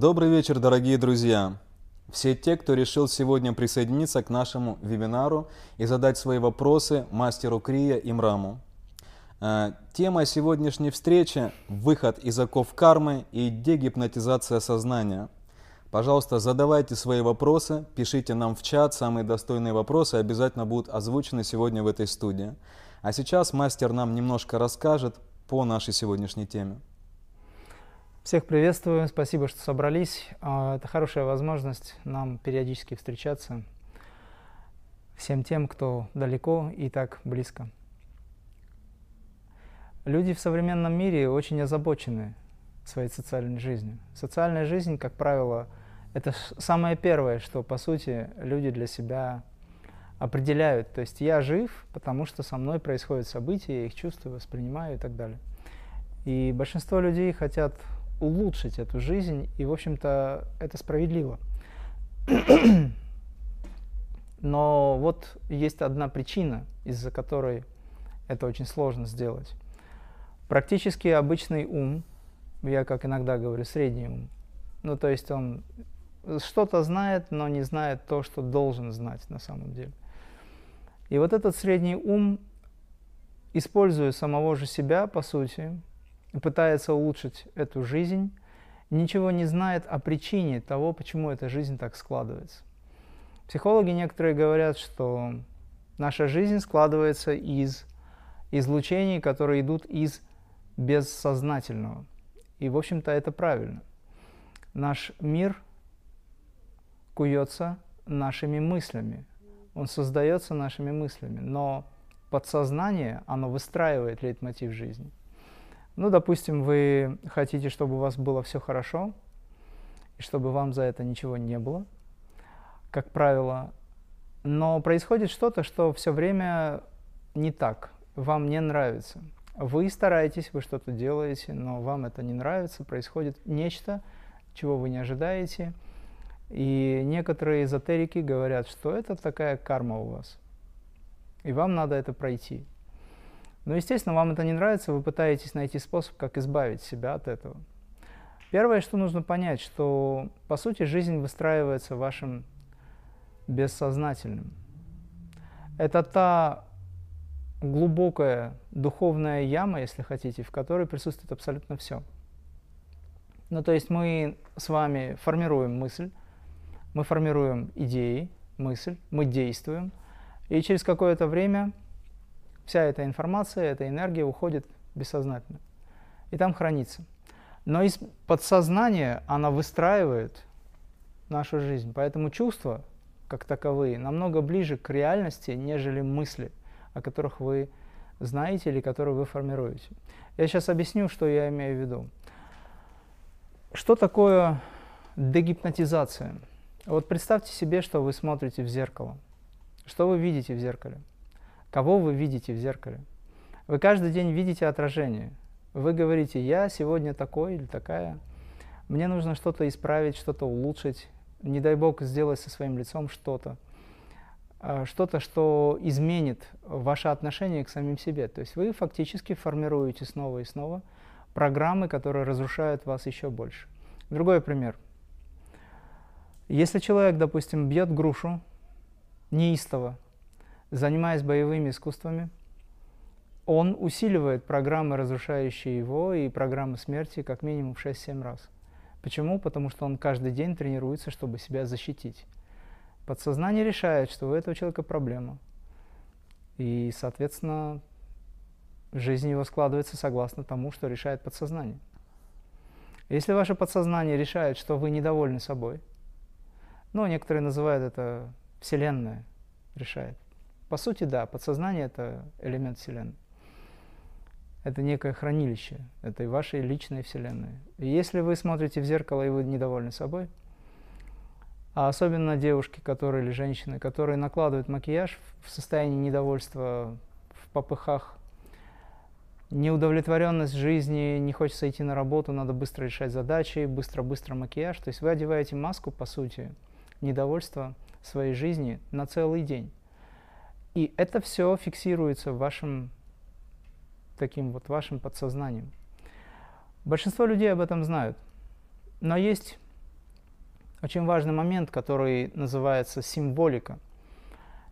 Добрый вечер, дорогие друзья! Все те, кто решил сегодня присоединиться к нашему вебинару и задать свои вопросы мастеру Крия Имраму. Э, тема сегодняшней встречи – выход из оков кармы и дегипнотизация сознания. Пожалуйста, задавайте свои вопросы, пишите нам в чат, самые достойные вопросы обязательно будут озвучены сегодня в этой студии. А сейчас мастер нам немножко расскажет по нашей сегодняшней теме. Всех приветствую, спасибо, что собрались. А, это хорошая возможность нам периодически встречаться всем тем, кто далеко и так близко. Люди в современном мире очень озабочены своей социальной жизнью. Социальная жизнь, как правило, это самое первое, что, по сути, люди для себя определяют. То есть я жив, потому что со мной происходят события, я их чувствую, воспринимаю и так далее. И большинство людей хотят улучшить эту жизнь, и, в общем-то, это справедливо. Но вот есть одна причина, из-за которой это очень сложно сделать. Практически обычный ум, я как иногда говорю, средний ум, ну то есть он что-то знает, но не знает то, что должен знать на самом деле. И вот этот средний ум, используя самого же себя, по сути, пытается улучшить эту жизнь, ничего не знает о причине того, почему эта жизнь так складывается. Психологи некоторые говорят, что наша жизнь складывается из излучений, которые идут из бессознательного. И, в общем-то, это правильно. Наш мир куется нашими мыслями. Он создается нашими мыслями. Но подсознание, оно выстраивает лейтмотив жизни. Ну, допустим, вы хотите, чтобы у вас было все хорошо, и чтобы вам за это ничего не было, как правило. Но происходит что-то, что все время не так, вам не нравится. Вы стараетесь, вы что-то делаете, но вам это не нравится, происходит нечто, чего вы не ожидаете. И некоторые эзотерики говорят, что это такая карма у вас, и вам надо это пройти. Но, естественно, вам это не нравится, вы пытаетесь найти способ, как избавить себя от этого. Первое, что нужно понять, что, по сути, жизнь выстраивается вашим бессознательным. Это та глубокая духовная яма, если хотите, в которой присутствует абсолютно все. Ну, то есть мы с вами формируем мысль, мы формируем идеи, мысль, мы действуем, и через какое-то время Вся эта информация, эта энергия уходит бессознательно. И там хранится. Но из подсознания она выстраивает нашу жизнь. Поэтому чувства, как таковые, намного ближе к реальности, нежели мысли, о которых вы знаете или которые вы формируете. Я сейчас объясню, что я имею в виду. Что такое дегипнотизация? Вот представьте себе, что вы смотрите в зеркало. Что вы видите в зеркале? Кого вы видите в зеркале? Вы каждый день видите отражение. Вы говорите, я сегодня такой или такая. Мне нужно что-то исправить, что-то улучшить. Не дай Бог сделать со своим лицом что-то. А, что-то, что изменит ваше отношение к самим себе. То есть вы фактически формируете снова и снова программы, которые разрушают вас еще больше. Другой пример. Если человек, допустим, бьет грушу неистово, занимаясь боевыми искусствами, он усиливает программы, разрушающие его, и программы смерти как минимум в 6-7 раз. Почему? Потому что он каждый день тренируется, чтобы себя защитить. Подсознание решает, что у этого человека проблема. И, соответственно, жизнь его складывается согласно тому, что решает подсознание. Если ваше подсознание решает, что вы недовольны собой, ну, некоторые называют это Вселенная решает, по сути, да, подсознание – это элемент Вселенной. Это некое хранилище этой вашей личной Вселенной. И если вы смотрите в зеркало и вы недовольны собой, а особенно девушки, которые или женщины, которые накладывают макияж в состоянии недовольства, в попыхах, неудовлетворенность жизни, не хочется идти на работу, надо быстро решать задачи, быстро-быстро макияж. То есть вы одеваете маску, по сути, недовольства своей жизни на целый день. И это все фиксируется вашим таким вот вашим подсознанием. Большинство людей об этом знают. Но есть очень важный момент, который называется символика.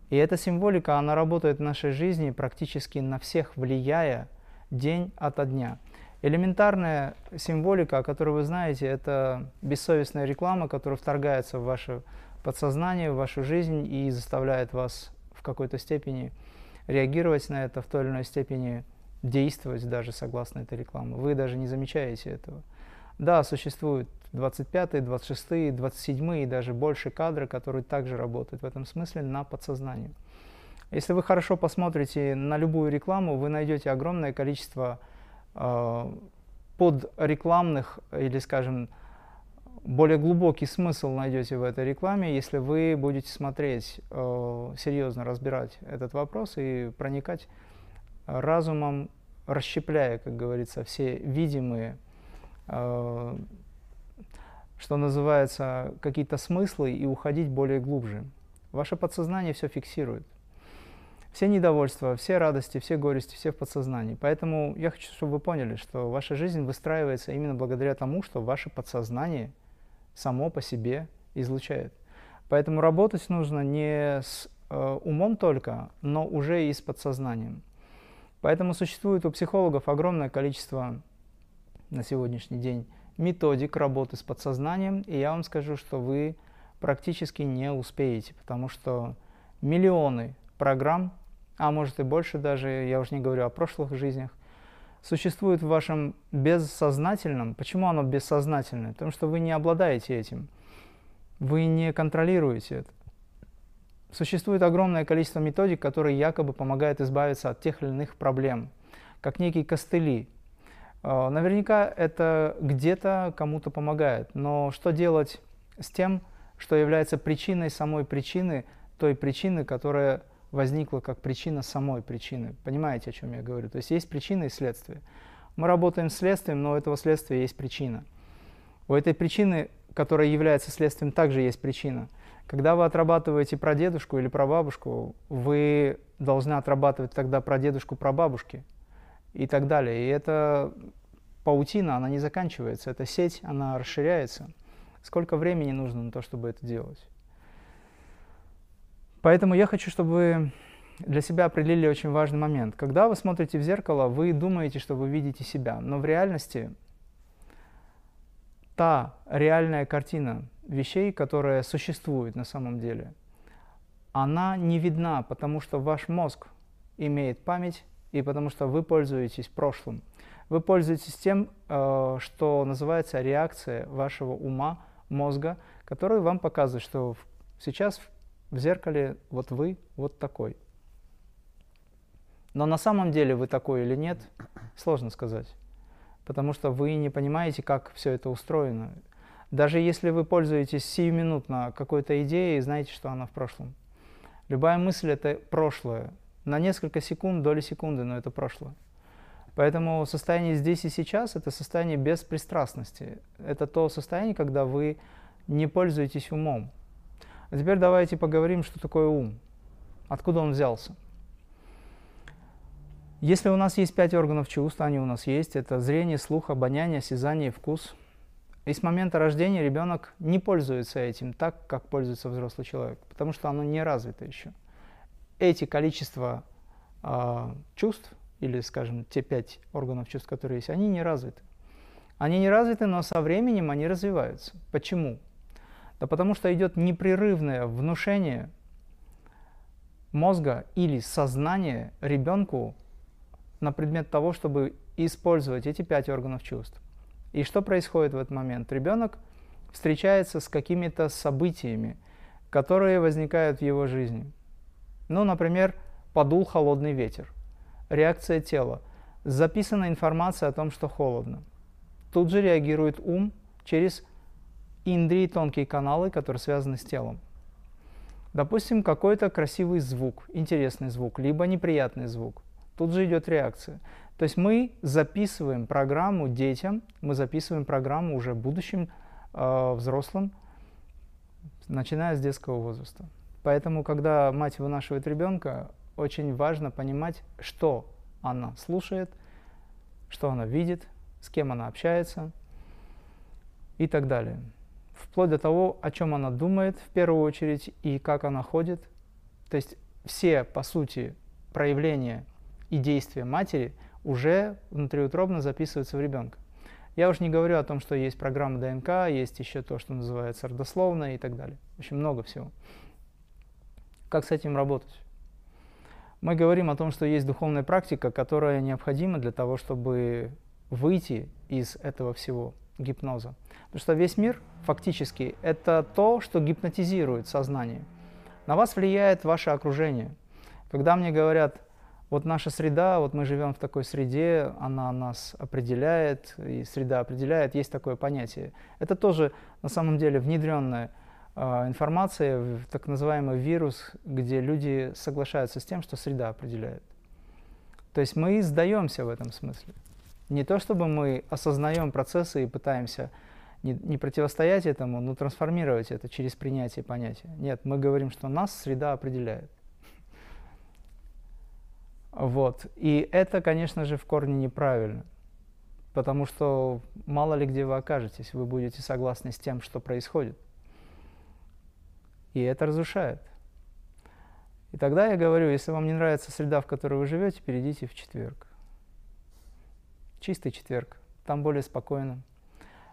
И эта символика, она работает в нашей жизни практически на всех, влияя день ото дня. Элементарная символика, о которой вы знаете, это бессовестная реклама, которая вторгается в ваше подсознание, в вашу жизнь и заставляет вас в какой-то степени реагировать на это, в той или иной степени действовать даже согласно этой рекламе. Вы даже не замечаете этого. Да, существуют 25, 26, 27 и даже больше кадры, которые также работают в этом смысле на подсознании. Если вы хорошо посмотрите на любую рекламу, вы найдете огромное количество э, подрекламных или, скажем, более глубокий смысл найдете в этой рекламе, если вы будете смотреть, э, серьезно разбирать этот вопрос и проникать разумом, расщепляя, как говорится, все видимые э, что называется, какие-то смыслы и уходить более глубже. Ваше подсознание все фиксирует. Все недовольства, все радости, все горести, все в подсознании. Поэтому я хочу, чтобы вы поняли, что ваша жизнь выстраивается именно благодаря тому, что ваше подсознание само по себе излучает. Поэтому работать нужно не с э, умом только, но уже и с подсознанием. Поэтому существует у психологов огромное количество на сегодняшний день методик работы с подсознанием, и я вам скажу, что вы практически не успеете, потому что миллионы программ, а может и больше даже, я уже не говорю о прошлых жизнях, существует в вашем бессознательном. Почему оно бессознательное? Потому что вы не обладаете этим, вы не контролируете это. Существует огромное количество методик, которые якобы помогают избавиться от тех или иных проблем, как некие костыли, а, наверняка это где-то кому-то помогает, но что делать с тем, что является причиной самой причины, той причины, которая возникла как причина самой причины. Понимаете, о чем я говорю? То есть есть причина и следствие. Мы работаем с следствием, но у этого следствия есть причина. У этой причины, которая является следствием, также есть причина. Когда вы отрабатываете про дедушку или про бабушку, вы должны отрабатывать тогда про дедушку, про бабушки и так далее. И это паутина, она не заканчивается, эта сеть, она расширяется. Сколько времени нужно на то, чтобы это делать? Поэтому я хочу, чтобы вы для себя определили очень важный момент. Когда вы смотрите в зеркало, вы думаете, что вы видите себя, но в реальности та реальная картина вещей, которая существует на самом деле, она не видна, потому что ваш мозг имеет память, и потому что вы пользуетесь прошлым. Вы пользуетесь тем, э, что называется реакция вашего ума, мозга, который вам показывает, что сейчас в зеркале вот вы вот такой. Но на самом деле вы такой или нет, сложно сказать, потому что вы не понимаете, как все это устроено. Даже если вы пользуетесь сиюминутно какой-то идеей, знаете, что она в прошлом. Любая мысль – это прошлое, на несколько секунд, доли секунды, но это прошлое. Поэтому состояние здесь и сейчас – это состояние беспристрастности. Это то состояние, когда вы не пользуетесь умом. А теперь давайте поговорим, что такое ум, откуда он взялся. Если у нас есть пять органов чувств, они у нас есть, это зрение, слух, обоняние, осязание, вкус. И с момента рождения ребенок не пользуется этим так, как пользуется взрослый человек, потому что оно не развито еще эти количества э, чувств, или, скажем, те пять органов чувств, которые есть, они не развиты. Они не развиты, но со временем они развиваются. Почему? Да потому что идет непрерывное внушение мозга или сознания ребенку на предмет того, чтобы использовать эти пять органов чувств. И что происходит в этот момент? Ребенок встречается с какими-то событиями, которые возникают в его жизни. Ну, например, подул холодный ветер. Реакция тела. Записана информация о том, что холодно. Тут же реагирует ум через индрии, тонкие каналы, которые связаны с телом. Допустим, какой-то красивый звук, интересный звук, либо неприятный звук. Тут же идет реакция. То есть мы записываем программу детям, мы записываем программу уже будущим э, взрослым, начиная с детского возраста. Поэтому, когда мать вынашивает ребенка, очень важно понимать, что она слушает, что она видит, с кем она общается и так далее. Вплоть до того, о чем она думает в первую очередь и как она ходит. То есть все, по сути, проявления и действия матери уже внутриутробно записываются в ребенка. Я уж не говорю о том, что есть программа ДНК, есть еще то, что называется родословная и так далее. Общем, много всего. Как с этим работать? Мы говорим о том, что есть духовная практика, которая необходима для того, чтобы выйти из этого всего гипноза. Потому что весь мир фактически это то, что гипнотизирует сознание. На вас влияет ваше окружение. Когда мне говорят, вот наша среда, вот мы живем в такой среде, она нас определяет, и среда определяет, есть такое понятие. Это тоже на самом деле внедренная э, информация в так называемый вирус, где люди соглашаются с тем, что среда определяет. То есть мы сдаемся в этом смысле. Не то чтобы мы осознаем процессы и пытаемся не, не противостоять этому, но трансформировать это через принятие понятия. Нет, мы говорим, что нас среда определяет. Вот. И это, конечно же, в корне неправильно. Потому что мало ли где вы окажетесь, вы будете согласны с тем, что происходит. И это разрушает. И тогда я говорю, если вам не нравится среда, в которой вы живете, перейдите в четверг. Чистый четверг. Там более спокойно.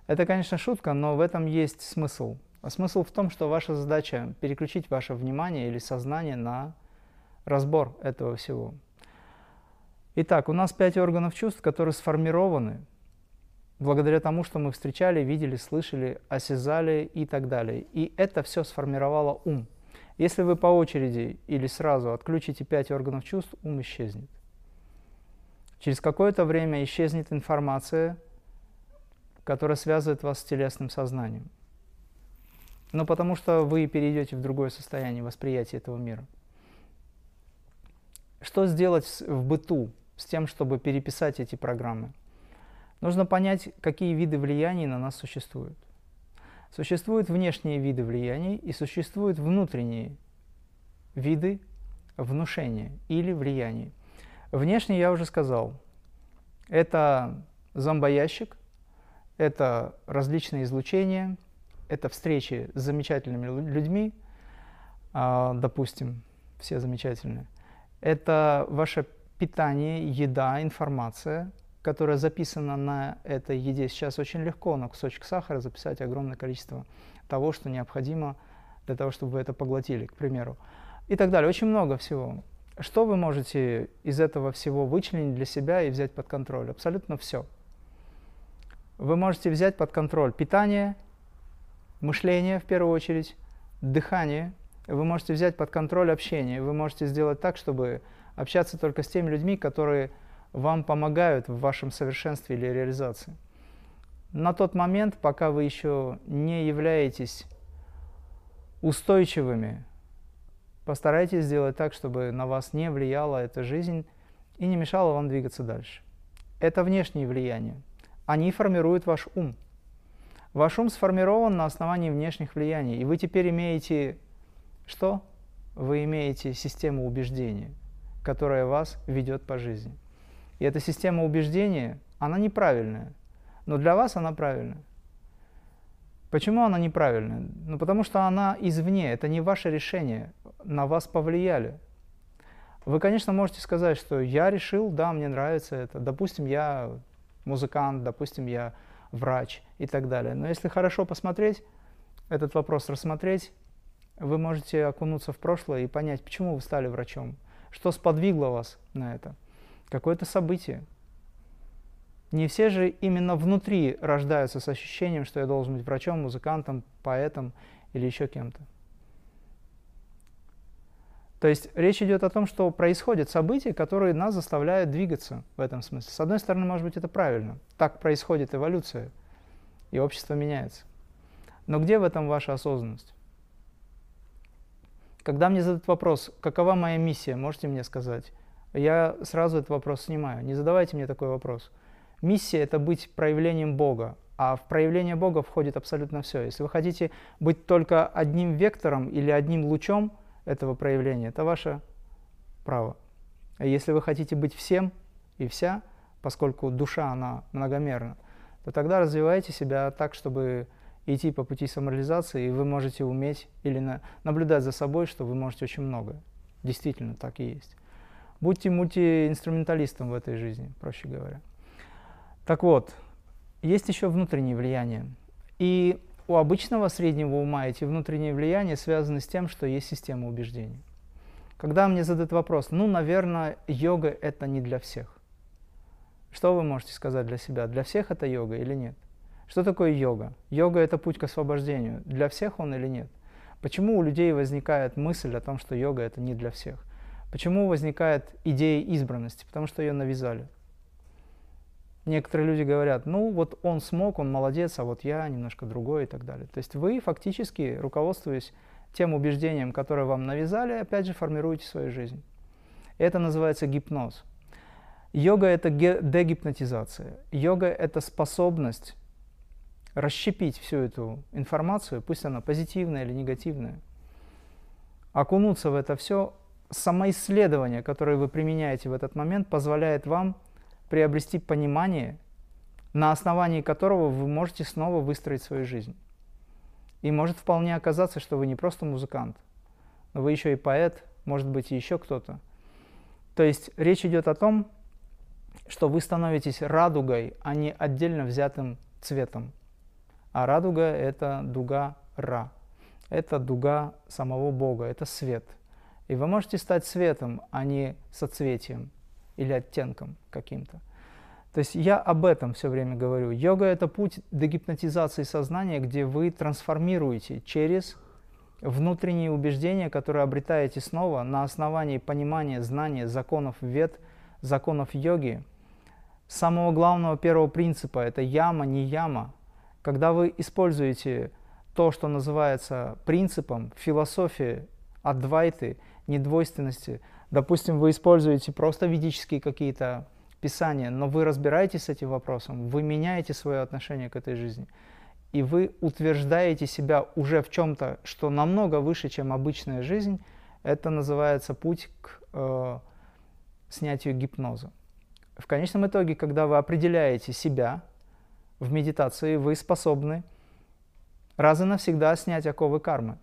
Это, конечно, шутка, но в этом есть смысл. А смысл в том, что ваша задача переключить ваше внимание или сознание на разбор этого всего. Итак, у нас пять органов чувств, которые сформированы благодаря тому, что мы встречали, видели, слышали, осязали и так далее. И это все сформировало ум. Если вы по очереди или сразу отключите пять органов чувств, ум исчезнет. Через какое-то время исчезнет информация, которая связывает вас с телесным сознанием. Но потому что вы перейдете в другое состояние восприятия этого мира. Что сделать в быту с тем, чтобы переписать эти программы? Нужно понять, какие виды влияний на нас существуют. Существуют внешние виды влияний и существуют внутренние виды внушения или влияний – Внешне я уже сказал. Это зомбоящик, это различные излучения, это встречи с замечательными людьми, а, допустим, все замечательные. Это ваше питание, еда, информация, которая записана на этой еде. Сейчас очень легко на кусочек сахара записать огромное количество того, что необходимо для того, чтобы вы это поглотили, к примеру. И так далее. Очень много всего. Что вы можете из этого всего вычленить для себя и взять под контроль? Абсолютно все. Вы можете взять под контроль питание, мышление в первую очередь, дыхание. Вы можете взять под контроль общение. Вы можете сделать так, чтобы общаться только с теми людьми, которые вам помогают в вашем совершенстве или реализации. На тот момент, пока вы еще не являетесь устойчивыми Постарайтесь сделать так, чтобы на вас не влияла эта жизнь и не мешала вам двигаться дальше. Это внешние влияния. Они формируют ваш ум. Ваш ум сформирован на основании внешних влияний, и вы теперь имеете что? Вы имеете систему убеждения, которая вас ведет по жизни. И эта система убеждения, она неправильная, но для вас она правильная. Почему она неправильная? Ну, потому что она извне, это не ваше решение, на вас повлияли. Вы, конечно, можете сказать, что я решил, да, мне нравится это. Допустим, я музыкант, допустим, я врач и так далее. Но если хорошо посмотреть, этот вопрос рассмотреть, вы можете окунуться в прошлое и понять, почему вы стали врачом, что сподвигло вас на это, какое-то событие. Не все же именно внутри рождаются с ощущением, что я должен быть врачом, музыкантом, поэтом или еще кем-то. То есть речь идет о том, что происходят события, которые нас заставляют двигаться в этом смысле. С одной стороны, может быть, это правильно. Так происходит эволюция, и общество меняется. Но где в этом ваша осознанность? Когда мне задают вопрос, какова моя миссия, можете мне сказать? Я сразу этот вопрос снимаю. Не задавайте мне такой вопрос. Миссия – это быть проявлением Бога, а в проявление Бога входит абсолютно все. Если вы хотите быть только одним вектором или одним лучом этого проявления, это ваше право. А если вы хотите быть всем и вся, поскольку душа, она многомерна, то тогда развивайте себя так, чтобы идти по пути самореализации, и вы можете уметь или на, наблюдать за собой, что вы можете очень многое. Действительно, так и есть. Будьте мультиинструменталистом в этой жизни, проще говоря. Так вот, есть еще внутренние влияния. И у обычного среднего ума эти внутренние влияния связаны с тем, что есть система убеждений. Когда мне задают вопрос, ну, наверное, йога – это не для всех. Что вы можете сказать для себя? Для всех это йога или нет? Что такое йога? Йога – это путь к освобождению. Для всех он или нет? Почему у людей возникает мысль о том, что йога – это не для всех? Почему возникает идея избранности? Потому что ее навязали. Некоторые люди говорят, ну вот он смог, он молодец, а вот я немножко другой и так далее. То есть вы фактически, руководствуясь тем убеждением, которое вам навязали, опять же формируете свою жизнь. Это называется гипноз. Йога – это дегипнотизация. Йога – это способность расщепить всю эту информацию, пусть она позитивная или негативная, окунуться в это все. Самоисследование, которое вы применяете в этот момент, позволяет вам приобрести понимание, на основании которого вы можете снова выстроить свою жизнь. И может вполне оказаться, что вы не просто музыкант, но вы еще и поэт, может быть, и еще кто-то. То есть речь идет о том, что вы становитесь радугой, а не отдельно взятым цветом. А радуга – это дуга Ра. Это дуга самого Бога, это свет. И вы можете стать светом, а не соцветием или оттенком каким-то. То есть я об этом все время говорю. Йога – это путь дегипнотизации сознания, где вы трансформируете через внутренние убеждения, которые обретаете снова на основании понимания, знания законов вед, законов йоги, самого главного первого принципа – это яма, не яма. Когда вы используете то, что называется принципом философии адвайты, недвойственности, допустим, вы используете просто ведические какие-то писания, но вы разбираетесь с этим вопросом, вы меняете свое отношение к этой жизни, и вы утверждаете себя уже в чем-то, что намного выше, чем обычная жизнь, это называется путь к э, снятию гипноза. В конечном итоге, когда вы определяете себя в медитации, вы способны раз и навсегда снять оковы кармы.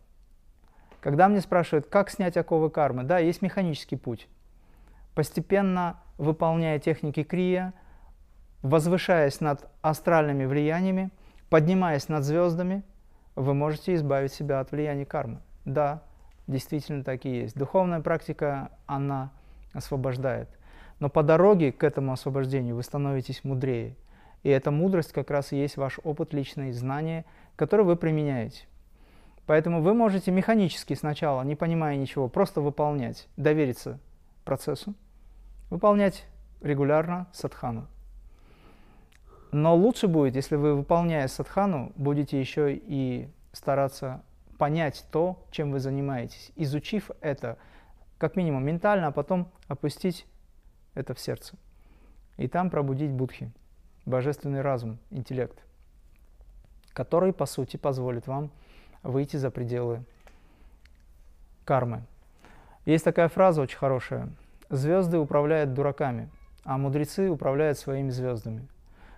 Когда мне спрашивают, как снять оковы кармы, да, есть механический путь. Постепенно выполняя техники крия, возвышаясь над астральными влияниями, поднимаясь над звездами, вы можете избавить себя от влияния кармы. Да, действительно так и есть. Духовная практика, она освобождает. Но по дороге к этому освобождению вы становитесь мудрее. И эта мудрость как раз и есть ваш опыт, личные знания, которые вы применяете. Поэтому вы можете механически сначала, не понимая ничего, просто выполнять, довериться процессу, выполнять регулярно садхану. Но лучше будет, если вы, выполняя садхану, будете еще и стараться понять то, чем вы занимаетесь, изучив это как минимум ментально, а потом опустить это в сердце. И там пробудить будхи, божественный разум, интеллект, который, по сути, позволит вам выйти за пределы кармы. Есть такая фраза очень хорошая. Звезды управляют дураками, а мудрецы управляют своими звездами.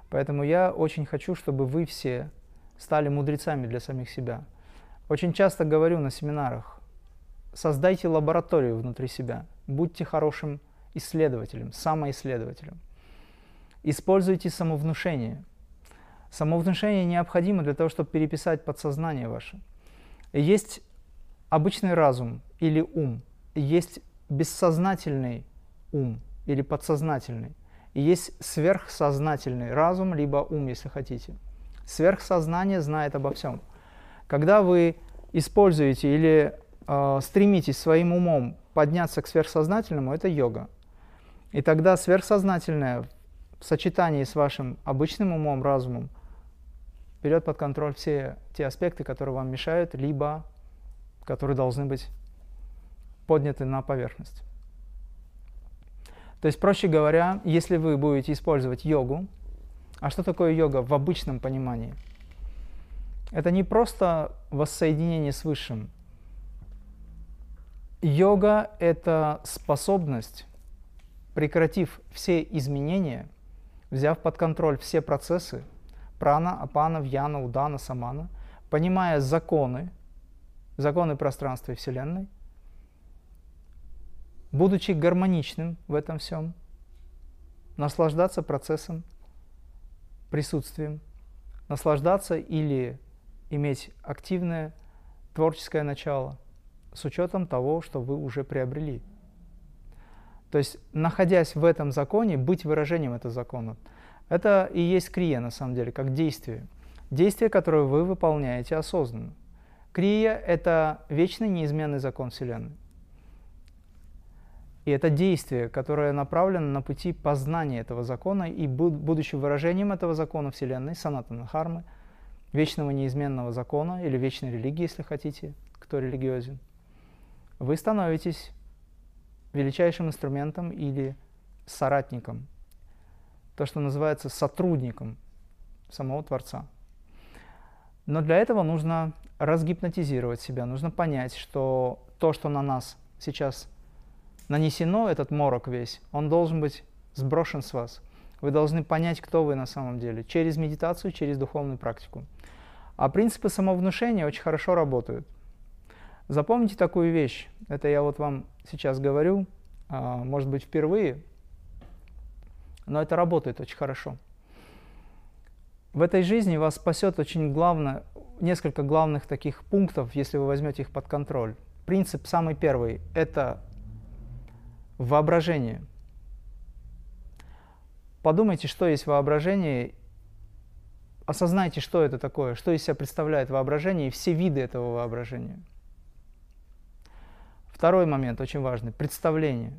Поэтому я очень хочу, чтобы вы все стали мудрецами для самих себя. Очень часто говорю на семинарах, создайте лабораторию внутри себя, будьте хорошим исследователем, самоисследователем. Используйте самовнушение. Самовнушение необходимо для того, чтобы переписать подсознание ваше. Есть обычный разум или ум, есть бессознательный ум или подсознательный, есть сверхсознательный разум, либо ум, если хотите. Сверхсознание знает обо всем. Когда вы используете или э, стремитесь своим умом подняться к сверхсознательному, это йога. И тогда сверхсознательное в сочетании с вашим обычным умом, разумом, берет под контроль все те аспекты, которые вам мешают, либо которые должны быть подняты на поверхность. То есть, проще говоря, если вы будете использовать йогу, а что такое йога в обычном понимании? Это не просто воссоединение с Высшим. Йога – это способность прекратив все изменения, взяв под контроль все процессы, прана, апана, вьяна, удана, самана, понимая законы, законы пространства и Вселенной, будучи гармоничным в этом всем, наслаждаться процессом, присутствием, наслаждаться или иметь активное творческое начало с учетом того, что вы уже приобрели. То есть, находясь в этом законе, быть выражением этого закона. Это и есть крия, на самом деле, как действие. Действие, которое вы выполняете осознанно. Крия – это вечный неизменный закон Вселенной. И это действие, которое направлено на пути познания этого закона и будучи выражением этого закона Вселенной, санатана хармы, вечного неизменного закона или вечной религии, если хотите, кто религиозен, вы становитесь величайшим инструментом или соратником, то, что называется сотрудником самого Творца. Но для этого нужно разгипнотизировать себя, нужно понять, что то, что на нас сейчас нанесено, этот морок весь, он должен быть сброшен с вас. Вы должны понять, кто вы на самом деле, через медитацию, через духовную практику. А принципы самовнушения очень хорошо работают. Запомните такую вещь, это я вот вам сейчас говорю, а, может быть впервые, но это работает очень хорошо. В этой жизни вас спасет очень главное, несколько главных таких пунктов, если вы возьмете их под контроль. Принцип самый первый – это Воображение. Подумайте, что есть воображение, осознайте, что это такое, что из себя представляет воображение и все виды этого воображения. Второй момент очень важный – представление.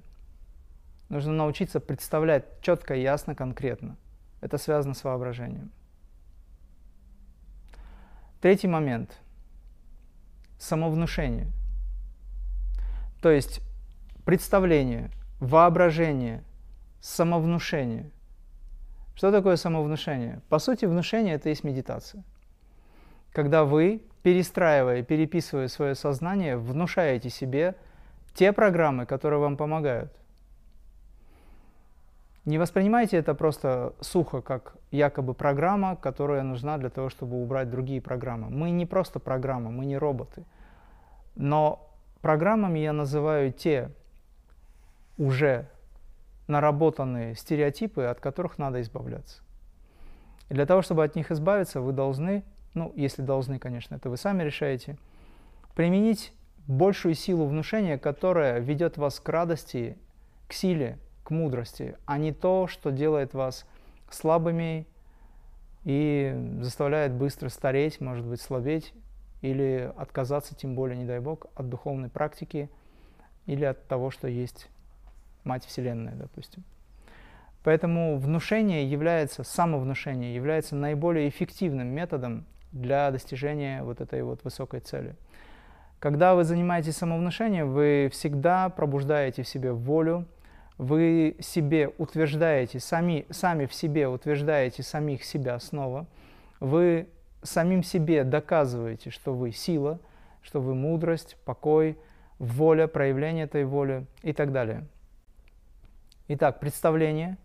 Нужно научиться представлять четко, ясно, конкретно. Это связано с воображением. Третий момент – самовнушение. То есть представление, воображение, самовнушение. Что такое самовнушение? По сути, внушение – это есть медитация. Когда вы, перестраивая, переписывая свое сознание, внушаете себе те программы, которые вам помогают. Не воспринимайте это просто сухо, как якобы программа, которая нужна для того, чтобы убрать другие программы. Мы не просто программа, мы не роботы. Но программами я называю те уже наработанные стереотипы, от которых надо избавляться. И для того, чтобы от них избавиться, вы должны, ну, если должны, конечно, это вы сами решаете, применить большую силу внушения, которая ведет вас к радости, к силе, к мудрости, а не то, что делает вас слабыми и заставляет быстро стареть, может быть, слабеть, или отказаться, тем более, не дай Бог, от духовной практики или от того, что есть Мать Вселенная, допустим. Поэтому внушение является, самовнушение является наиболее эффективным методом для достижения вот этой вот высокой цели. Когда вы занимаетесь самовнушением, вы всегда пробуждаете в себе волю, вы себе утверждаете, сами, сами в себе утверждаете самих себя снова, вы самим себе доказываете, что вы сила, что вы мудрость, покой, воля, проявление этой воли и так далее. Итак, представление,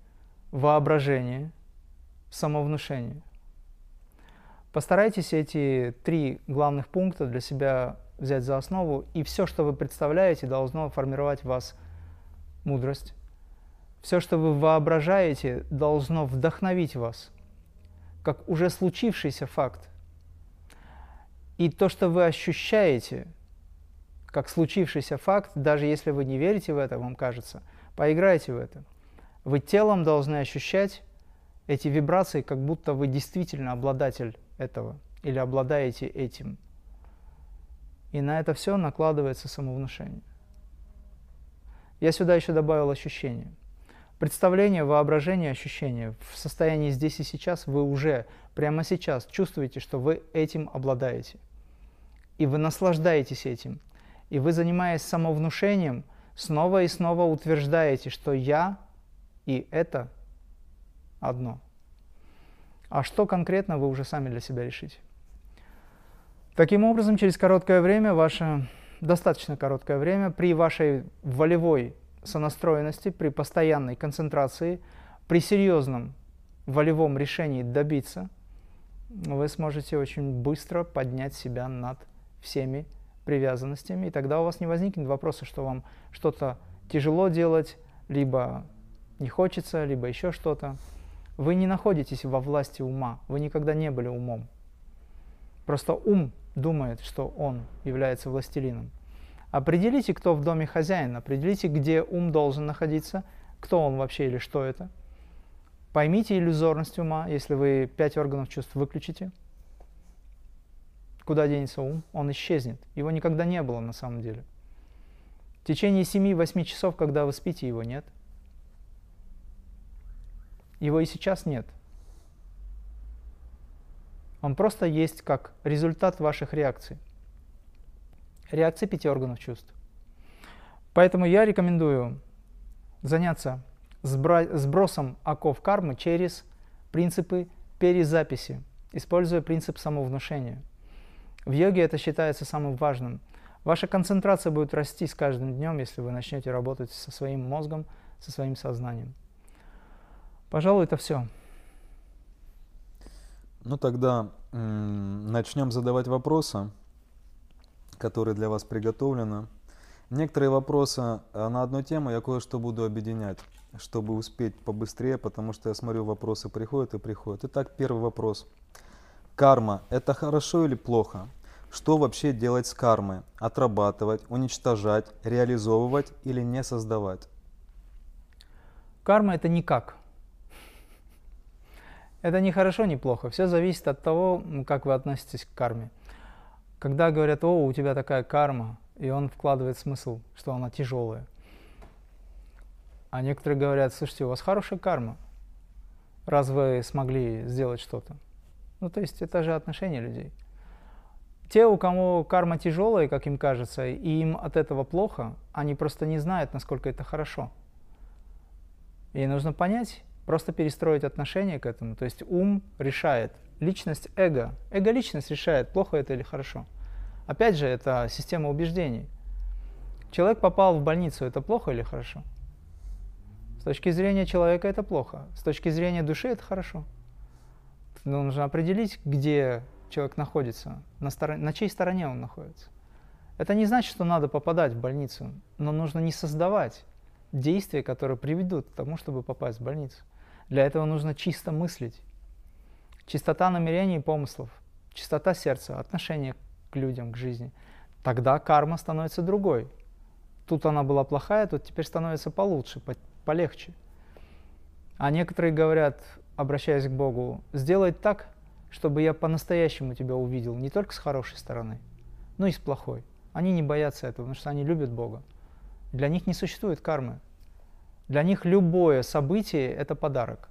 воображение, самовнушение. Постарайтесь эти три главных пункта для себя взять за основу, и все, что вы представляете, должно формировать вас мудрость. Все, что вы воображаете, должно вдохновить вас, как уже случившийся факт. И то, что вы ощущаете, как случившийся факт, даже если вы не верите в это, вам кажется – Поиграйте в это. Вы телом должны ощущать эти вибрации, как будто вы действительно обладатель этого или обладаете этим. И на это все накладывается самовнушение. Я сюда еще добавил ощущение. Представление, воображение, ощущение. В состоянии здесь и сейчас вы уже прямо сейчас чувствуете, что вы этим обладаете. И вы наслаждаетесь этим. И вы, занимаясь самовнушением, снова и снова утверждаете, что я и это одно. А что конкретно вы уже сами для себя решите. Таким образом, через короткое время, ваше достаточно короткое время, при вашей волевой сонастроенности, при постоянной концентрации, при серьезном волевом решении добиться вы сможете очень быстро поднять себя над всеми привязанностями, и тогда у вас не возникнет вопроса, что вам что-то тяжело делать, либо не хочется, либо еще что-то. Вы не находитесь во власти ума, вы никогда не были умом. Просто ум думает, что он является властелином. Определите, кто в доме хозяин, определите, где ум должен находиться, кто он вообще или что это. Поймите иллюзорность ума, если вы пять органов чувств выключите. Куда денется ум? Он исчезнет. Его никогда не было на самом деле. В течение 7-8 часов, когда вы спите, его нет. Его и сейчас нет. Он просто есть как результат ваших реакций. Реакции пяти органов чувств. Поэтому я рекомендую заняться сбросом оков кармы через принципы перезаписи, используя принцип самовнушения. В йоге это считается самым важным. Ваша концентрация будет расти с каждым днем, если вы начнете работать со своим мозгом, со своим сознанием. Пожалуй, это все. Ну тогда начнем задавать вопросы, которые для вас приготовлены. Некоторые вопросы э, на одну тему я кое-что буду объединять, чтобы успеть побыстрее, потому что я смотрю, вопросы приходят и приходят. Итак, первый вопрос. Карма – это хорошо или плохо? Что вообще делать с кармой? Отрабатывать, уничтожать, реализовывать или не создавать? Карма – это никак. Это не хорошо, не плохо. Все зависит от того, как вы относитесь к карме. Когда говорят, о, у тебя такая карма, и он вкладывает смысл, что она тяжелая. А некоторые говорят, слушайте, у вас хорошая карма, раз вы смогли сделать что-то. Ну, то есть это же отношение людей. Те, у кого карма тяжелая, как им кажется, и им от этого плохо, они просто не знают, насколько это хорошо. И нужно понять, просто перестроить отношение к этому. То есть ум решает, личность, эго. Эго-личность решает, плохо это или хорошо. Опять же, это система убеждений. Человек попал в больницу, это плохо или хорошо? С точки зрения человека это плохо. С точки зрения души это хорошо. Но нужно определить, где человек находится, на, стороне, на чьей стороне он находится. Это не значит, что надо попадать в больницу, но нужно не создавать действия, которые приведут к тому, чтобы попасть в больницу. Для этого нужно чисто мыслить. Чистота намерений и помыслов, чистота сердца, отношение к людям, к жизни. Тогда карма становится другой. Тут она была плохая, тут теперь становится получше, по полегче. А некоторые говорят, обращаясь к Богу, сделай так, чтобы я по-настоящему тебя увидел, не только с хорошей стороны, но и с плохой. Они не боятся этого, потому что они любят Бога. Для них не существует кармы. Для них любое событие – это подарок.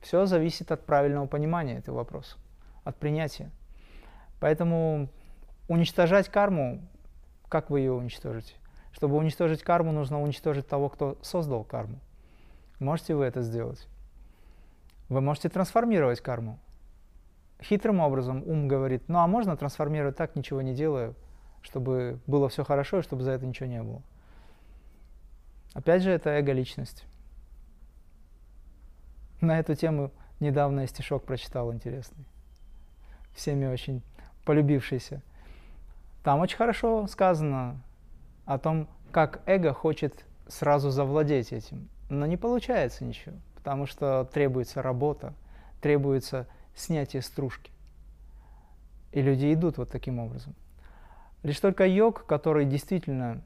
Все зависит от правильного понимания этого вопроса, от принятия. Поэтому уничтожать карму, как вы ее уничтожите? Чтобы уничтожить карму, нужно уничтожить того, кто создал карму. Можете вы это сделать? Вы можете трансформировать карму. Хитрым образом ум говорит, ну а можно трансформировать так, ничего не делая, чтобы было все хорошо и чтобы за это ничего не было. Опять же, это эго-личность. На эту тему недавно я стишок прочитал интересный. Всеми очень полюбившийся. Там очень хорошо сказано о том, как эго хочет сразу завладеть этим. Но не получается ничего, потому что требуется работа, требуется снятие стружки. И люди идут вот таким образом. Лишь только йог, который действительно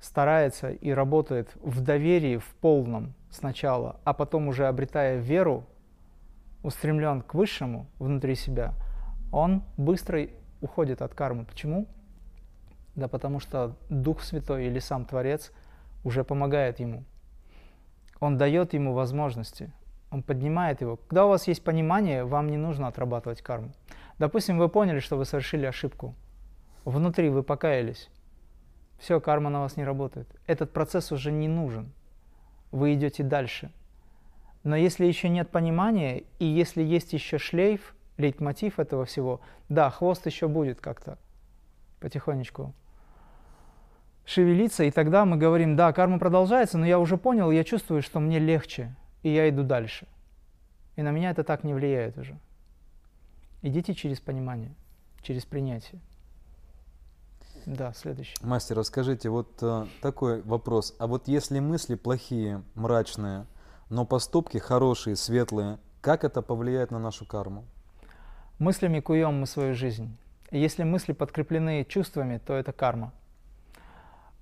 старается и работает в доверии, в полном сначала, а потом уже обретая веру, устремлен к высшему внутри себя, он быстро уходит от кармы. Почему? Да потому что Дух Святой или сам Творец уже помогает ему. Он дает ему возможности, он поднимает его. Когда у вас есть понимание, вам не нужно отрабатывать карму. Допустим, вы поняли, что вы совершили ошибку. Внутри вы покаялись. Все, карма на вас не работает. Этот процесс уже не нужен. Вы идете дальше. Но если еще нет понимания, и если есть еще шлейф, лейтмотив этого всего, да, хвост еще будет как-то потихонечку шевелиться, и тогда мы говорим, да, карма продолжается, но я уже понял, я чувствую, что мне легче, и я иду дальше. И на меня это так не влияет уже. Идите через понимание, через принятие. Да, следующий. Мастер, расскажите, вот э, такой вопрос. А вот если мысли плохие, мрачные, но поступки хорошие, светлые, как это повлияет на нашу карму? Мыслями куем мы свою жизнь. Если мысли подкреплены чувствами, то это карма.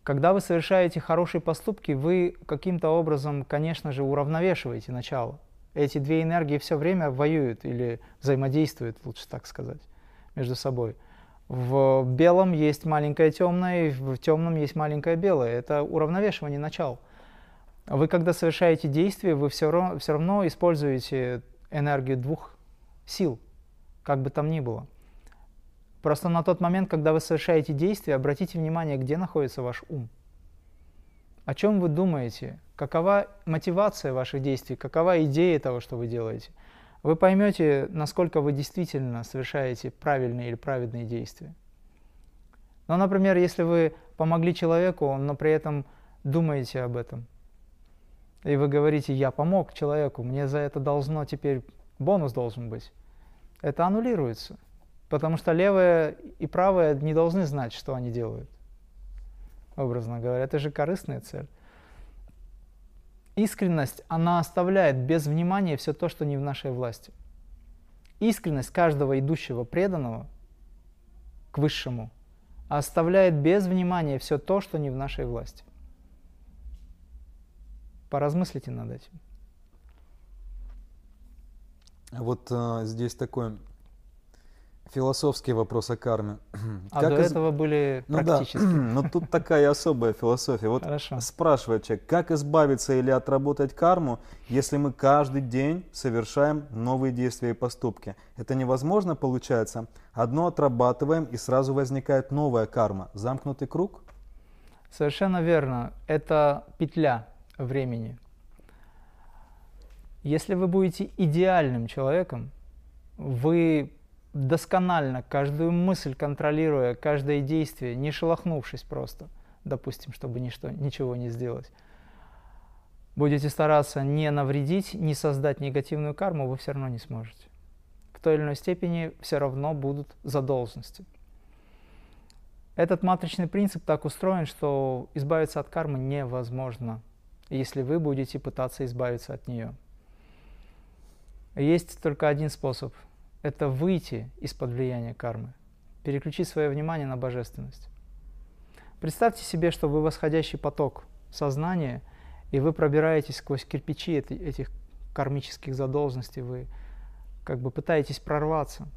Когда вы совершаете хорошие поступки, вы каким-то образом, конечно же, уравновешиваете начало. Эти две энергии все время воюют или взаимодействуют, лучше так сказать, между собой. В белом есть маленькое темное, и в темном есть маленькое белое. Это уравновешивание начал. Вы, когда совершаете действие, вы все равно, все равно используете энергию двух сил, как бы там ни было. Просто на тот момент, когда вы совершаете действие, обратите внимание, где находится ваш ум. О чем вы думаете? Какова мотивация ваших действий? Какова идея того, что вы делаете? Вы поймете, насколько вы действительно совершаете правильные или праведные действия. Ну, например, если вы помогли человеку, но при этом думаете об этом – и вы говорите, я помог человеку, мне за это должно теперь, бонус должен быть, это аннулируется. Потому что левое и правое не должны знать, что они делают. Образно говоря, это же корыстная цель. Искренность, она оставляет без внимания все то, что не в нашей власти. Искренность каждого идущего преданного к высшему оставляет без внимания все то, что не в нашей власти. Поразмыслите над этим. Вот а, здесь такой философский вопрос о карме. А как до из... этого были ну. Да, но тут такая особая философия. Вот Хорошо. спрашивает человек, как избавиться или отработать карму, если мы каждый день совершаем новые действия и поступки? Это невозможно получается. Одно отрабатываем и сразу возникает новая карма. Замкнутый круг? Совершенно верно. Это петля времени. Если вы будете идеальным человеком, вы досконально каждую мысль контролируя, каждое действие, не шелохнувшись просто, допустим, чтобы ничто, ничего не сделать, будете стараться не навредить, не создать негативную карму, вы все равно не сможете. В той или иной степени все равно будут задолженности. Этот матричный принцип так устроен, что избавиться от кармы невозможно если вы будете пытаться избавиться от нее. Есть только один способ – это выйти из-под влияния кармы, переключить свое внимание на божественность. Представьте себе, что вы восходящий поток сознания, и вы пробираетесь сквозь кирпичи этих кармических задолженностей, вы как бы пытаетесь прорваться,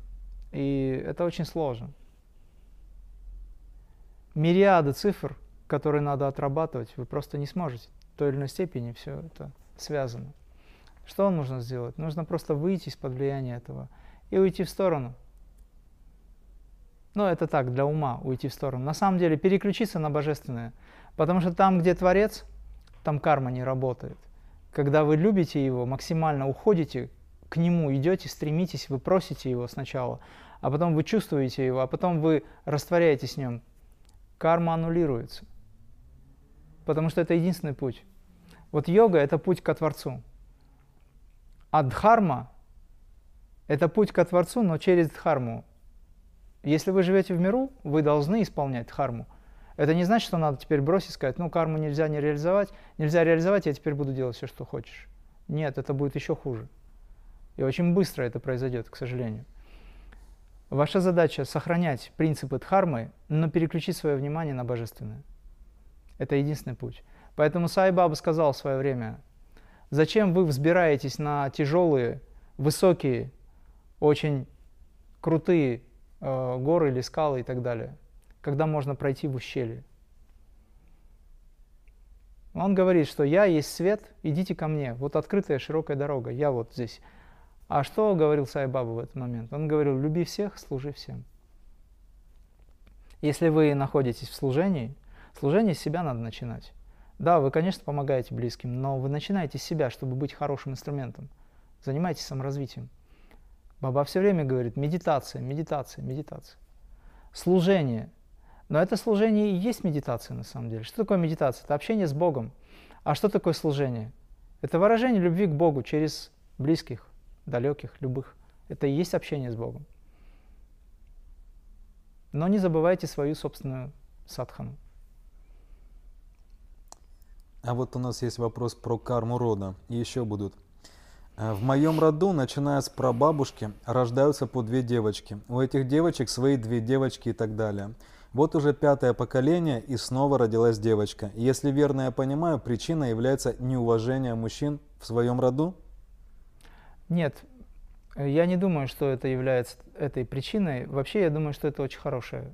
и это очень сложно. Мириады цифр, которые надо отрабатывать, вы просто не сможете той или иной степени все это связано. Что нужно сделать? Нужно просто выйти из-под влияния этого и уйти в сторону. Ну, это так, для ума уйти в сторону. На самом деле переключиться на божественное. Потому что там, где Творец, там карма не работает. Когда вы любите Его, максимально уходите к Нему, идете, стремитесь, вы просите Его сначала, а потом вы чувствуете Его, а потом вы растворяетесь с Ним, карма аннулируется. Потому что это единственный путь. Вот йога – это путь к Творцу. А дхарма – это путь к Творцу, но через дхарму. Если вы живете в миру, вы должны исполнять дхарму. Это не значит, что надо теперь бросить и сказать, ну, карму нельзя не реализовать, нельзя реализовать, я теперь буду делать все, что хочешь. Нет, это будет еще хуже. И очень быстро это произойдет, к сожалению. Ваша задача – сохранять принципы дхармы, но переключить свое внимание на божественное. Это единственный путь. Поэтому Сай Баба сказал в свое время, зачем вы взбираетесь на тяжелые, высокие, очень крутые э, горы или скалы и так далее, когда можно пройти в ущелье. Он говорит, что я есть свет, идите ко мне. Вот открытая широкая дорога, я вот здесь. А что говорил Сай Баба в этот момент? Он говорил, люби всех, служи всем. Если вы находитесь в служении, служение с себя надо начинать. Да, вы, конечно, помогаете близким, но вы начинаете с себя, чтобы быть хорошим инструментом. Занимайтесь саморазвитием. Баба все время говорит медитация, медитация, медитация. Служение. Но это служение и есть медитация на самом деле. Что такое медитация? Это общение с Богом. А что такое служение? Это выражение любви к Богу через близких, далеких, любых. Это и есть общение с Богом. Но не забывайте свою собственную садхану. А вот у нас есть вопрос про карму рода. Еще будут. Э, в моем роду, начиная с прабабушки, рождаются по две девочки. У этих девочек свои две девочки и так далее. Вот уже пятое поколение, и снова родилась девочка. Если верно я понимаю, причина является неуважение мужчин в своем роду? Нет, я не думаю, что это является этой причиной. Вообще, я думаю, что это очень хорошая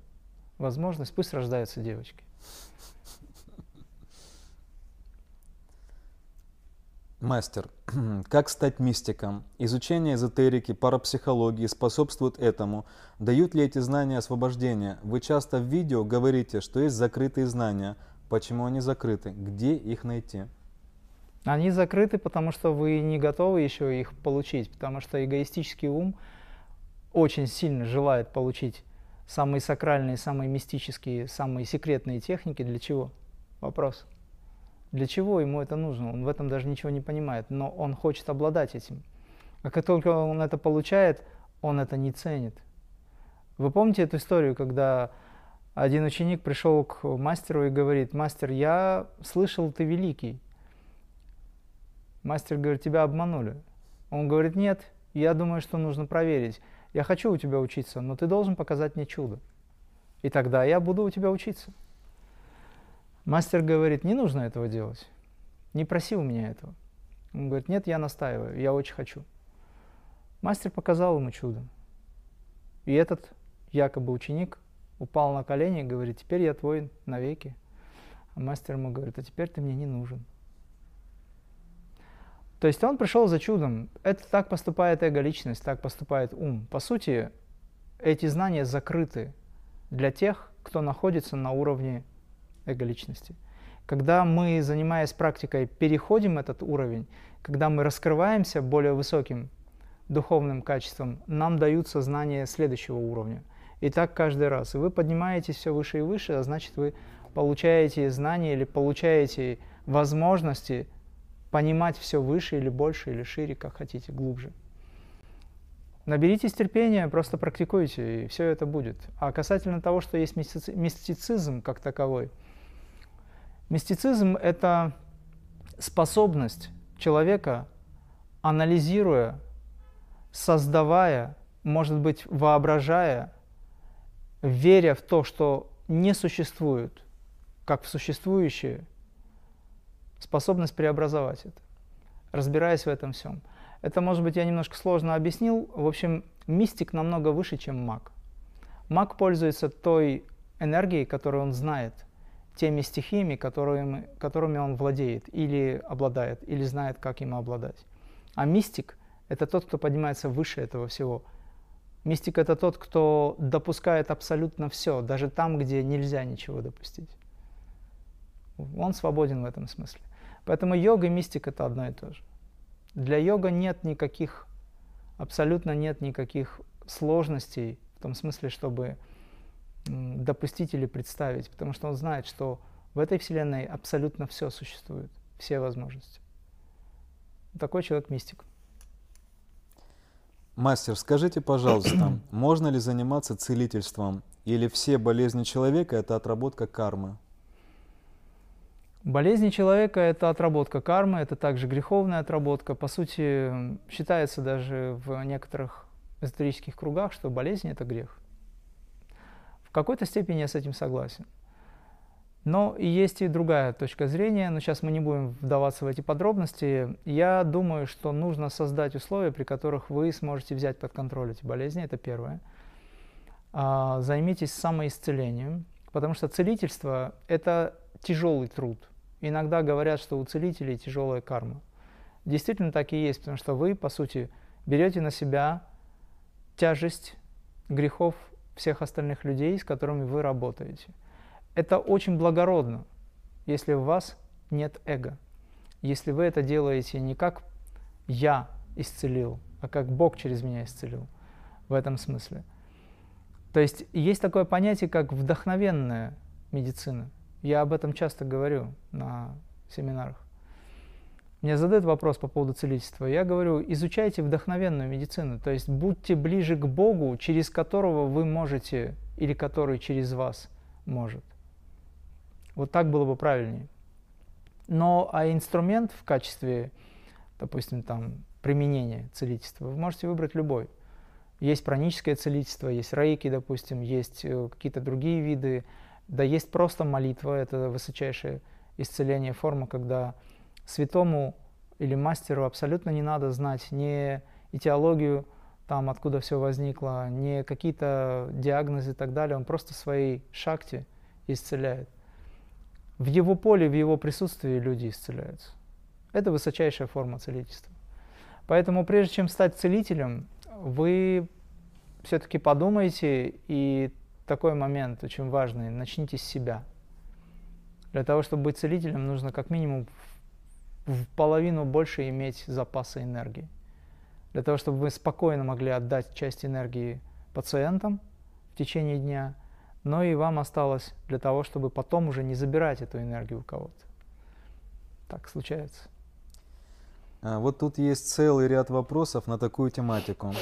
возможность. Пусть рождаются девочки. Мастер, как стать мистиком? Изучение эзотерики, парапсихологии способствует этому. Дают ли эти знания освобождения? Вы часто в видео говорите, что есть закрытые знания. Почему они закрыты? Где их найти? Они закрыты, потому что вы не готовы еще их получить, потому что эгоистический ум очень сильно желает получить самые сакральные, самые мистические, самые секретные техники. Для чего? Вопрос. Для чего ему это нужно? Он в этом даже ничего не понимает, но он хочет обладать этим. А как только он это получает, он это не ценит. Вы помните эту историю, когда один ученик пришел к мастеру и говорит, мастер, я слышал, ты великий. Мастер говорит, тебя обманули. Он говорит, нет, я думаю, что нужно проверить. Я хочу у тебя учиться, но ты должен показать мне чудо. И тогда я буду у тебя учиться. Мастер говорит, не нужно этого делать. Не проси у меня этого. Он говорит, нет, я настаиваю, я очень хочу. Мастер показал ему чудо. И этот якобы ученик упал на колени и говорит, теперь я твой навеки. А мастер ему говорит, а теперь ты мне не нужен. То есть он пришел за чудом. Это так поступает эго-личность, так поступает ум. По сути, эти знания закрыты для тех, кто находится на уровне эго-личности. Когда мы, занимаясь практикой, переходим этот уровень, когда мы раскрываемся более высоким духовным качеством, нам даются знания следующего уровня. И так каждый раз. И вы поднимаетесь все выше и выше, а значит вы получаете знания или получаете возможности понимать все выше или больше, или шире, как хотите, глубже. Наберитесь терпения, просто практикуйте, и все это будет. А касательно того, что есть мистицизм как таковой – Мистицизм – это способность человека, анализируя, создавая, может быть, воображая, веря в то, что не существует, как в существующее, способность преобразовать это, разбираясь в этом всем. Это, может быть, я немножко сложно объяснил. В общем, мистик намного выше, чем маг. Маг пользуется той энергией, которую он знает – теми стихиями, которыми, которыми он владеет или обладает, или знает, как им обладать. А мистик – это тот, кто поднимается выше этого всего. Мистик – это тот, кто допускает абсолютно все, даже там, где нельзя ничего допустить. Он свободен в этом смысле. Поэтому йога и мистик – это одно и то же. Для йога нет никаких, абсолютно нет никаких сложностей в том смысле, чтобы допустить или представить, потому что он знает, что в этой Вселенной абсолютно все существует, все возможности. Такой человек мистик. Мастер, скажите, пожалуйста, можно ли заниматься целительством или все болезни человека – это отработка кармы? Болезни человека – это отработка кармы, это также греховная отработка. По сути, считается даже в некоторых эзотерических кругах, что болезнь – это грех какой-то степени я с этим согласен. Но есть и другая точка зрения, но сейчас мы не будем вдаваться в эти подробности. Я думаю, что нужно создать условия, при которых вы сможете взять под контроль эти болезни, это первое. А, займитесь самоисцелением, потому что целительство – это тяжелый труд. Иногда говорят, что у целителей тяжелая карма. Действительно так и есть, потому что вы, по сути, берете на себя тяжесть грехов всех остальных людей, с которыми вы работаете. Это очень благородно, если у вас нет эго. Если вы это делаете не как «я исцелил», а как Бог через меня исцелил в этом смысле. То есть есть такое понятие, как вдохновенная медицина. Я об этом часто говорю на семинарах. Мне задают вопрос по поводу целительства, я говорю, изучайте вдохновенную медицину, то есть будьте ближе к Богу, через которого вы можете, или который через вас может. Вот так было бы правильнее. Но а инструмент в качестве, допустим, там, применения целительства вы можете выбрать любой. Есть праническое целительство, есть рейки, допустим, есть э, какие-то другие виды, да есть просто молитва, это высочайшее исцеление форма, когда святому или мастеру абсолютно не надо знать ни этиологию, там откуда все возникло, не какие-то диагнозы и так далее, он просто своей шахте исцеляет. В его поле, в его присутствии люди исцеляются. Это высочайшая форма целительства. Поэтому прежде чем стать целителем, вы все-таки подумайте, и такой момент очень важный, начните с себя. Для того, чтобы быть целителем, нужно как минимум в половину больше иметь запаса энергии. Для того, чтобы вы спокойно могли отдать часть энергии пациентам в течение дня, но и вам осталось для того, чтобы потом уже не забирать эту энергию у кого-то. Так случается. А, вот тут есть целый ряд вопросов на такую тематику.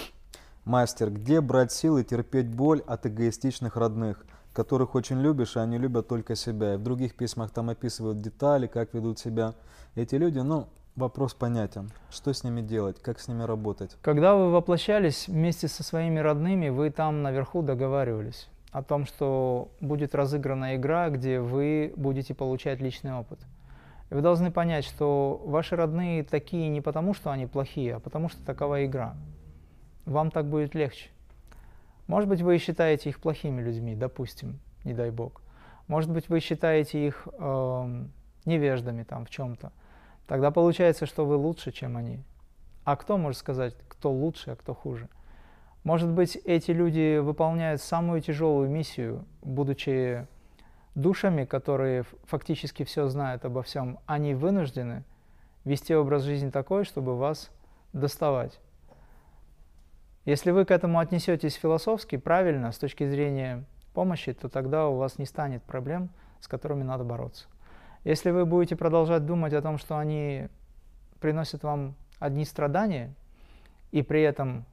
Мастер, где брать силы терпеть боль от эгоистичных родных, которых очень любишь, а они любят только себя? И в других письмах там описывают детали, как ведут себя эти люди. Ну, вопрос понятен. Что с ними делать, как с ними работать? Когда вы воплощались вместе со своими родными, вы там наверху договаривались о том, что будет разыграна игра, где вы будете получать личный опыт. И вы должны понять, что ваши родные такие не потому, что они плохие, а потому что такова игра. Вам так будет легче. Может быть, вы считаете их плохими людьми, допустим, не дай бог. Может быть, вы считаете их э, невеждами там в чем-то. Тогда получается, что вы лучше, чем они. А кто может сказать, кто лучше, а кто хуже? Может быть, эти люди выполняют самую тяжелую миссию, будучи душами, которые фактически все знают обо всем, они вынуждены вести образ жизни такой, чтобы вас доставать. Если вы к этому отнесетесь философски, правильно, с точки зрения помощи, то тогда у вас не станет проблем, с которыми надо бороться. Если вы будете продолжать думать о том, что они приносят вам одни страдания, и при этом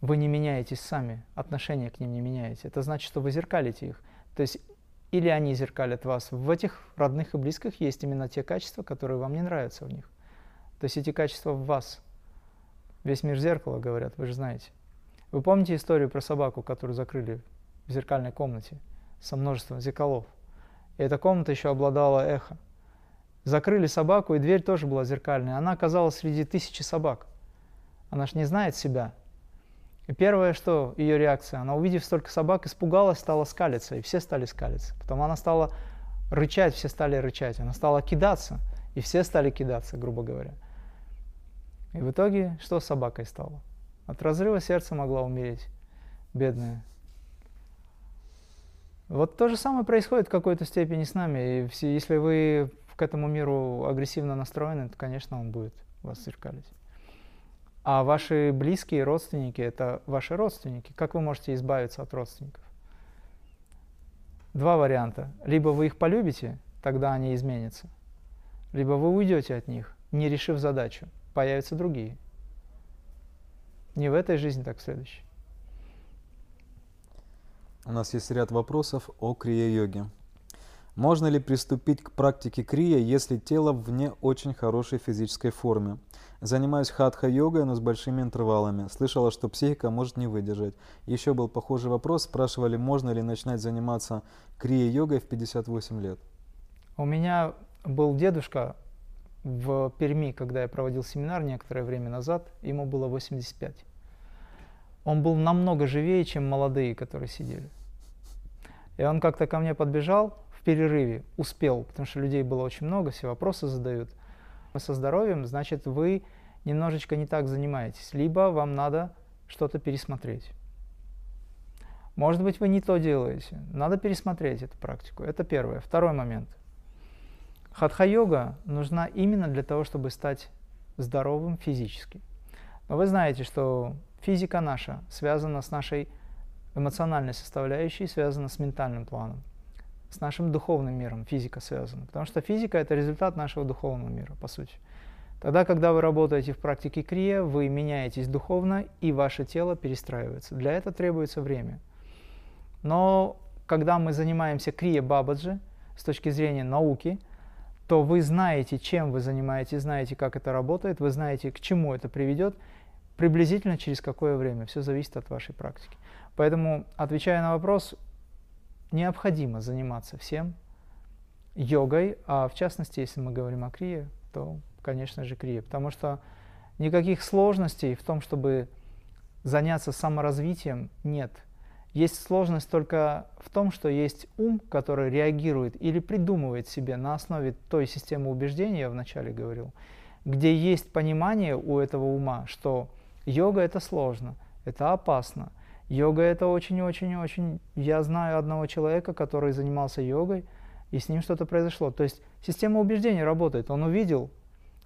вы не меняетесь сами, отношения к ним не меняете, это значит, что вы зеркалите их. То есть или они зеркалят вас. В этих родных и близких есть именно те качества, которые вам не нравятся в них. То есть эти качества в вас. Весь мир зеркало, говорят, вы же знаете. Вы помните историю про собаку, которую закрыли в зеркальной комнате со множеством зеркалов? И эта комната еще обладала эхо. Закрыли собаку, и дверь тоже была зеркальная. Она оказалась среди тысячи собак. Она же не знает себя, и первое, что ее реакция, она увидев столько собак, испугалась, стала скалиться, и все стали скалиться. Потом она стала рычать, все стали рычать. Она стала кидаться, и все стали кидаться, грубо говоря. И в итоге что с собакой стало? От разрыва сердца могла умереть, бедная. Вот то же самое происходит в какой-то степени с нами. И если вы к этому миру агрессивно настроены, то, конечно, он будет вас зеркалить. А ваши близкие родственники – это ваши родственники. Как вы можете избавиться от родственников? Два варианта. Либо вы их полюбите, тогда они изменятся. Либо вы уйдете от них, не решив задачу. Появятся другие. Не в этой жизни, так в следующей. У нас есть ряд вопросов о крия-йоге. Можно ли приступить к практике крия, если тело в не очень хорошей физической форме? Занимаюсь хатха-йогой, но с большими интервалами. Слышала, что психика может не выдержать. Еще был похожий вопрос. Спрашивали, можно ли начинать заниматься крия-йогой в 58 лет. У меня был дедушка в Перми, когда я проводил семинар некоторое время назад. Ему было 85. Он был намного живее, чем молодые, которые сидели. И он как-то ко мне подбежал в перерыве, успел, потому что людей было очень много, все вопросы задают – со здоровьем, значит, вы немножечко не так занимаетесь, либо вам надо что-то пересмотреть. Может быть, вы не то делаете. Надо пересмотреть эту практику. Это первое. Второй момент. Хатха-йога нужна именно для того, чтобы стать здоровым физически. Но вы знаете, что физика наша связана с нашей эмоциональной составляющей, связана с ментальным планом. с нашим духовным миром физика связана. Потому что физика – это результат нашего духовного мира, по сути. Тогда, когда вы работаете в практике крия, вы меняетесь духовно, и ваше тело перестраивается. Для этого требуется время. Но когда мы занимаемся крия бабаджи с точки зрения науки, то вы знаете, чем вы занимаетесь, знаете, как это работает, вы знаете, к чему это приведет, приблизительно через какое время. Все зависит от вашей практики. Поэтому, отвечая на вопрос, необходимо заниматься всем йогой, а в частности, если мы говорим о крие, то, конечно же, крие, потому что никаких сложностей в том, чтобы заняться саморазвитием, нет. Есть сложность только в том, что есть ум, который реагирует или придумывает себе на основе той системы убеждений, я вначале говорил, где есть понимание у этого ума, что йога это сложно, это опасно, Йога это очень-очень-очень... Я знаю одного человека, который занимался йогой, и с ним что-то произошло. То есть система убеждений работает. Он увидел,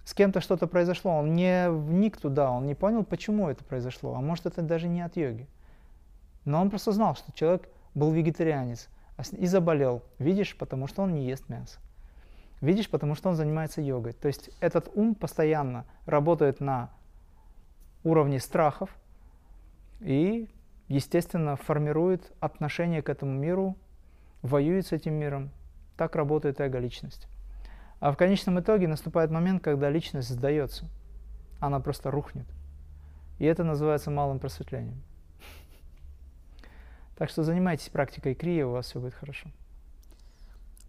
с кем-то что-то произошло, он не вник туда, он не понял, почему это произошло. А может это даже не от йоги. Но он просто знал, что человек был вегетарианец а и заболел. Видишь, потому что он не ест мясо. Видишь, потому что он занимается йогой. То есть этот ум постоянно работает на уровне страхов и естественно, формирует отношение к этому миру, воюет с этим миром. Так работает эго-личность. А в конечном итоге наступает момент, когда личность сдается. Она просто рухнет. И это называется малым просветлением. Так что занимайтесь практикой крия, у вас все будет хорошо.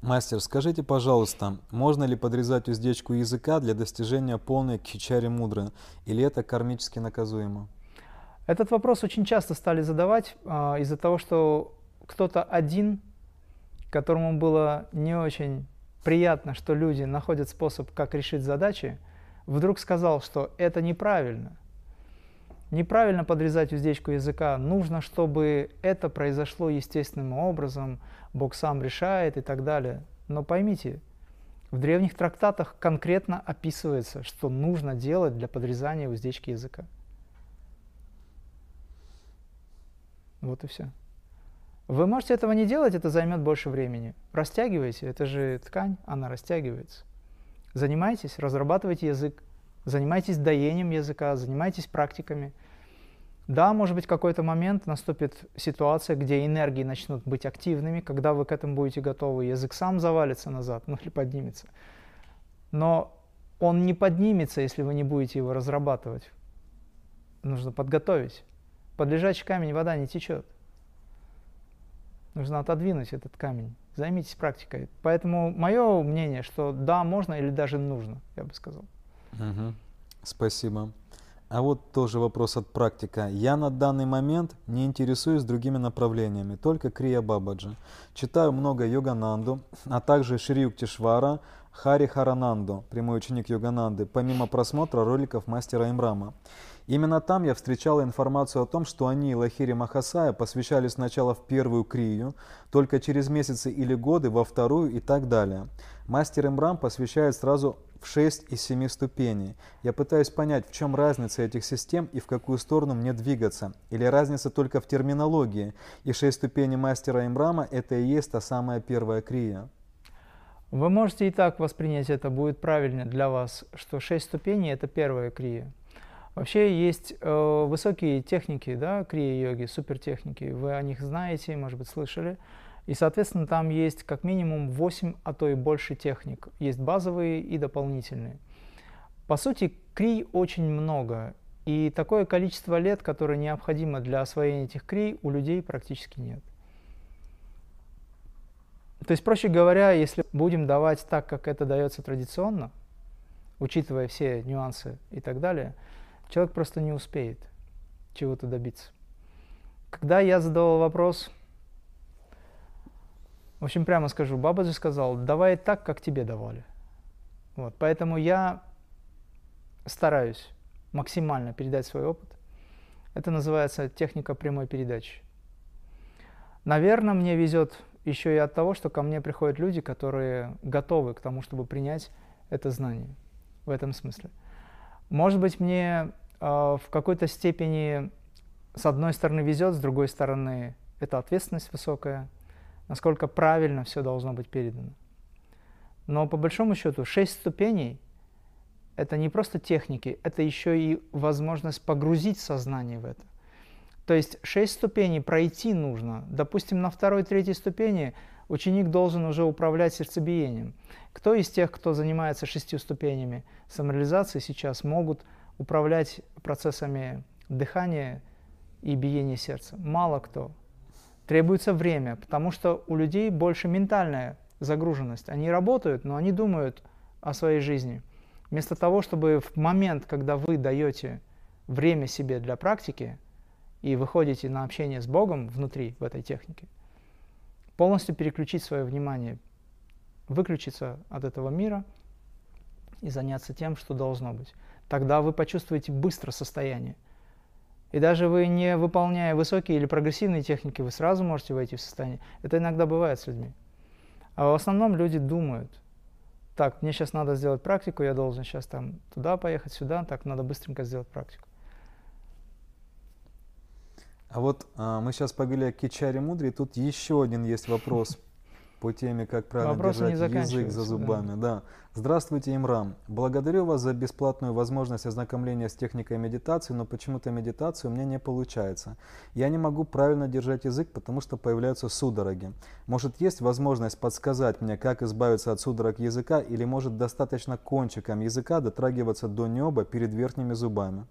Мастер, скажите, пожалуйста, можно ли подрезать уздечку языка для достижения полной кхичари мудры, или это кармически наказуемо? Этот вопрос очень часто стали задавать э, из-за того, что кто-то один, которому было не очень приятно, что люди находят способ, как решить задачи, вдруг сказал, что это неправильно. Неправильно подрезать уздечку языка. Нужно, чтобы это произошло естественным образом, Бог сам решает и так далее. Но поймите, в древних трактатах конкретно описывается, что нужно делать для подрезания уздечки языка. Вот и все. Вы можете этого не делать, это займет больше времени. Растягивайте, это же ткань, она растягивается. Занимайтесь, разрабатывайте язык, занимайтесь доением языка, занимайтесь практиками. Да, может быть, какой-то момент наступит ситуация, где энергии начнут быть активными, когда вы к этому будете готовы, язык сам завалится назад, ну или поднимется. Но он не поднимется, если вы не будете его разрабатывать. Нужно подготовить. Под лежачий камень вода не течет. Нужно отодвинуть этот камень. Займитесь практикой. Поэтому мое мнение, что да, можно или даже нужно, я бы сказал. Угу. Спасибо. А вот тоже вопрос от практика. Я на данный момент не интересуюсь другими направлениями, только Крия Бабаджи. Читаю много Йогананду, а также Шри Юктишвара, Хари Харананду, прямой ученик Йогананды, помимо просмотра роликов мастера Имрама. Именно там я встречал информацию о том, что они, Лахири Махасая, посвящали сначала в первую крию, только через месяцы или годы во вторую и так далее. Мастер Имрам посвящает сразу в 6 из 7 ступеней. Я пытаюсь понять, в чем разница этих систем и в какую сторону мне двигаться. Или разница только в терминологии, и 6 ступеней мастера Имрама – это и есть та самая первая крия. Вы можете и так воспринять это, будет правильно для вас, что 6 ступеней – это первая крия. Вообще есть э, высокие техники, да, крия-йоги, супертехники, вы о них знаете, может быть, слышали. И, соответственно, там есть как минимум 8, а то и больше техник. Есть базовые и дополнительные. По сути, крий очень много. И такое количество лет, которое необходимо для освоения этих крий, у людей практически нет. То есть, проще говоря, если будем давать так, как это дается традиционно, учитывая все нюансы и так далее – человек просто не успеет чего-то добиться. Когда я задавал вопрос, в общем, прямо скажу, Бабаджи сказал, давай так, как тебе давали. Вот, поэтому я стараюсь максимально передать свой опыт. Это называется техника прямой передачи. Наверное, мне везет еще и от того, что ко мне приходят люди, которые готовы к тому, чтобы принять это знание в этом смысле. Может быть, мне а, в какой-то степени с одной стороны везет, с другой стороны это ответственность высокая. Насколько правильно все должно быть передано. Но по большому счету шесть ступеней – это не просто техники, это еще и возможность погрузить сознание в это. То есть шесть ступеней пройти нужно. Допустим, на второй, третьей ступени ученик должен уже управлять сердцебиением. Кто из тех, кто занимается шестью ступенями самореализации сейчас, могут управлять процессами дыхания и биения сердца? Мало кто. Требуется время, потому что у людей больше ментальная загруженность. Они работают, но они думают о своей жизни. Вместо того, чтобы в момент, когда вы даете время себе для практики и выходите на общение с Богом внутри в этой технике, полностью переключить свое внимание, выключиться от этого мира и заняться тем, что должно быть. Тогда вы почувствуете быстро состояние. И даже вы не выполняя высокие или прогрессивные техники, вы сразу можете войти в состояние. Это иногда бывает с людьми. А в основном люди думают, так, мне сейчас надо сделать практику, я должен сейчас там туда поехать, сюда, так, надо быстренько сделать практику. А вот а, мы сейчас побили о Кичаре Мудре, тут еще один есть вопрос по теме, как правильно Вопросы держать язык за зубами. Да. да. Здравствуйте, Имрам. Благодарю вас за бесплатную возможность ознакомления с техникой медитации, но почему-то медитация у меня не получается. Я не могу правильно держать язык, потому что появляются судороги. Может, есть возможность подсказать мне, как избавиться от судорог языка, или может достаточно кончиком языка дотрагиваться до неба перед верхними зубами?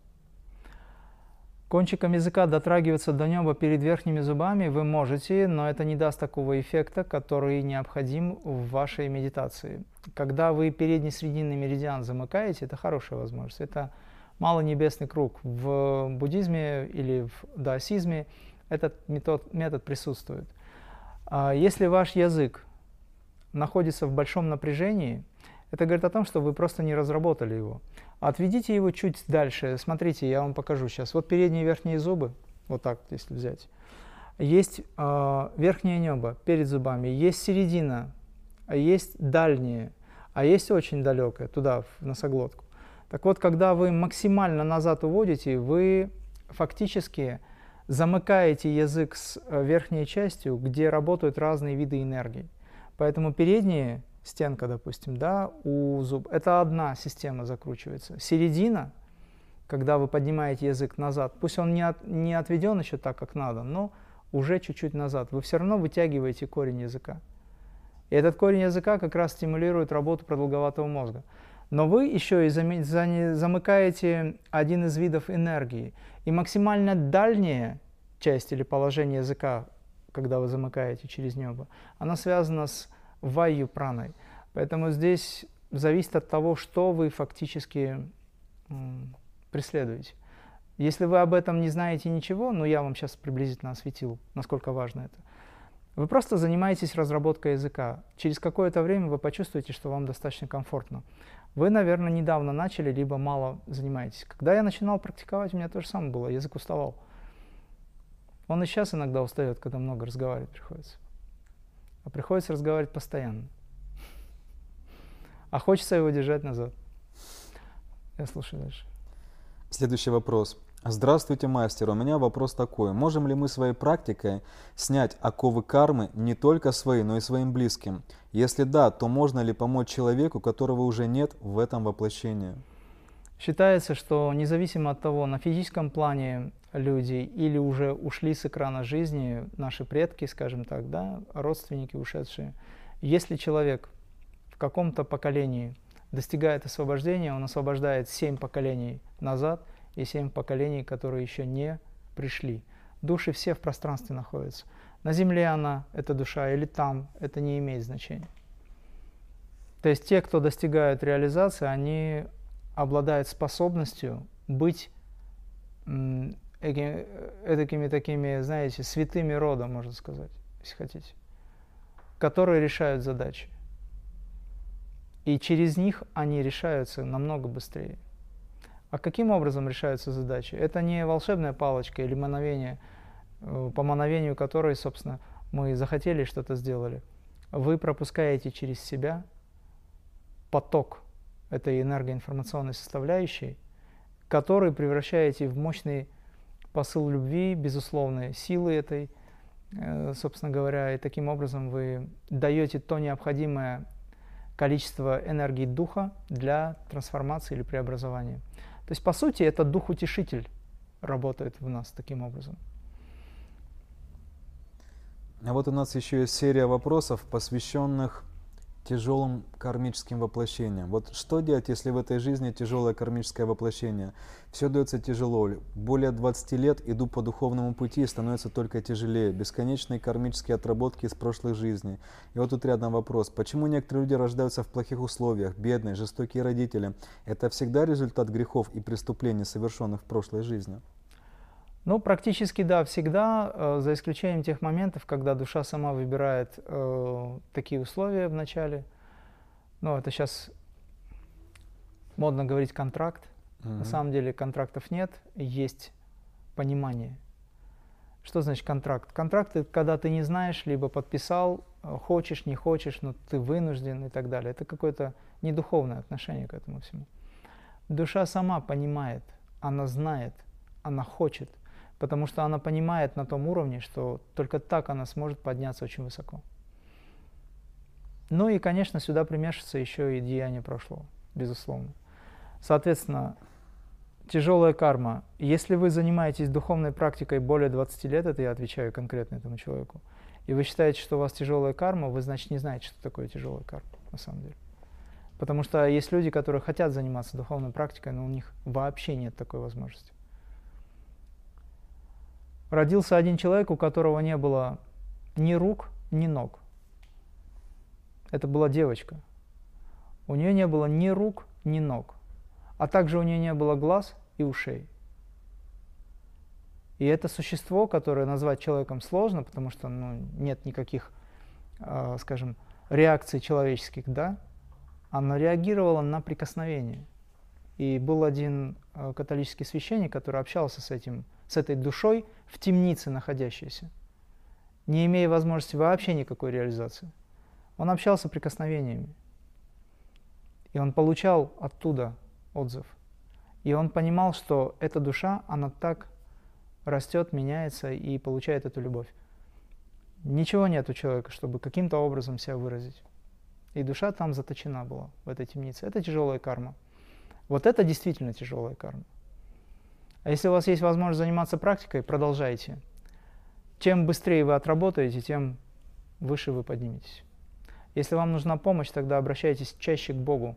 Кончиком языка дотрагиваться до неба перед верхними зубами вы можете, но это не даст такого эффекта, который необходим в вашей медитации. Когда вы передний срединный меридиан замыкаете, это хорошая возможность. Это малонебесный круг. В буддизме или в даосизме этот метод, метод присутствует. А если ваш язык находится в большом напряжении, это говорит о том, что вы просто не разработали его. Отведите его чуть дальше. Смотрите, я вам покажу сейчас. Вот передние и верхние зубы, вот так, если взять. Есть э, верхнее небо перед зубами, есть середина, а есть дальние, а есть очень далекое, туда, в носоглотку. Так вот, когда вы максимально назад уводите, вы фактически замыкаете язык с э, верхней частью, где работают разные виды энергии. Поэтому передние стенка, допустим, да, у зуб, это одна система закручивается. Середина, когда вы поднимаете язык назад, пусть он не, от, не отведен еще так, как надо, но уже чуть-чуть назад, вы все равно вытягиваете корень языка. И этот корень языка как раз стимулирует работу продолговатого мозга. Но вы еще и замыкаете один из видов энергии. И максимально дальняя часть или положение языка, когда вы замыкаете через небо, она связана с вайю праной. Поэтому здесь зависит от того, что вы фактически преследуете. Если вы об этом не знаете ничего, ну я вам сейчас приблизительно осветил, насколько важно это, вы просто занимаетесь разработкой языка. Через какое-то время вы почувствуете, что вам достаточно комфортно. Вы, наверное, недавно начали, либо мало занимаетесь. Когда я начинал практиковать, у меня то же самое было, язык уставал. Он и сейчас иногда устает, когда много разговаривать приходится а приходится разговаривать постоянно. А хочется его держать назад. Я слушаю дальше. Следующий вопрос. Здравствуйте, мастер. У меня вопрос такой. Можем ли мы своей практикой снять оковы кармы не только свои, но и своим близким? Если да, то можно ли помочь человеку, которого уже нет в этом воплощении? Считается, что независимо от того, на физическом плане люди или уже ушли с экрана жизни, наши предки, скажем так, да, родственники ушедшие, если человек в каком-то поколении достигает освобождения, он освобождает семь поколений назад и семь поколений, которые еще не пришли. Души все в пространстве находятся. На земле она, эта душа, или там, это не имеет значения. То есть те, кто достигают реализации, они обладает способностью быть такими такими, знаете, святыми рода, можно сказать, если хотите, которые решают задачи. И через них они решаются намного быстрее. А каким образом решаются задачи? Это не волшебная палочка или мановение, э, по мановению которой, собственно, мы захотели что-то сделали. Вы пропускаете через себя поток этой энергоинформационной составляющей, который превращаете в мощный посыл любви, безусловной силы этой, Э, собственно говоря, и таким образом вы даете то необходимое количество энергии духа для трансформации или преобразования. То есть, по сути, это дух-утешитель работает в нас таким образом. А вот у нас еще есть серия вопросов, посвященных тяжелым кармическим воплощением. Вот что делать, если в этой жизни тяжелое кармическое воплощение? Все дается тяжело. Более 20 лет иду по духовному пути и становится только тяжелее. Бесконечные кармические отработки из прошлых жизней. И вот тут рядом вопрос. Почему некоторые люди рождаются в плохих условиях, бедные, жестокие родители? Это всегда результат грехов и преступлений, совершенных в прошлой жизни? Ну, практически да, всегда, э, за исключением тех моментов, когда душа сама выбирает э, такие условия в начале. Ну, это сейчас модно говорить контракт. Mm-hmm. На самом деле контрактов нет, есть понимание. Что значит контракт? Контракт это когда ты не знаешь, либо подписал, э, хочешь, не хочешь, но ты вынужден и так далее. Это какое-то недуховное отношение к этому всему. Душа сама понимает, она знает, она хочет потому что она понимает на том уровне, что только так она сможет подняться очень высоко. Ну и, конечно, сюда примешивается еще и деяние прошлого, безусловно. Соответственно, тяжелая карма. Если вы занимаетесь духовной практикой более 20 лет, это я отвечаю конкретно этому человеку, и вы считаете, что у вас тяжелая карма, вы, значит, не знаете, что такое тяжелая карма, на самом деле. Потому что есть люди, которые хотят заниматься духовной практикой, но у них вообще нет такой возможности родился один человек, у которого не было ни рук, ни ног. Это была девочка. У нее не было ни рук, ни ног. А также у нее не было глаз и ушей. И это существо, которое назвать человеком сложно, потому что ну, нет никаких, э, скажем, реакций человеческих, да, оно реагировало на прикосновение. И был один э, католический священник, который общался с этим с этой душой в темнице находящейся, не имея возможности вообще никакой реализации. Он общался прикосновениями. И он получал оттуда отзыв. И он понимал, что эта душа, она так растет, меняется и получает эту любовь. Ничего нет у человека, чтобы каким-то образом себя выразить. И душа там заточена была, в этой темнице. Это тяжелая карма. Вот это действительно тяжелая карма. А если у вас есть возможность заниматься практикой, продолжайте. Чем быстрее вы отработаете, тем выше вы подниметесь. Если вам нужна помощь, тогда обращайтесь чаще к Богу.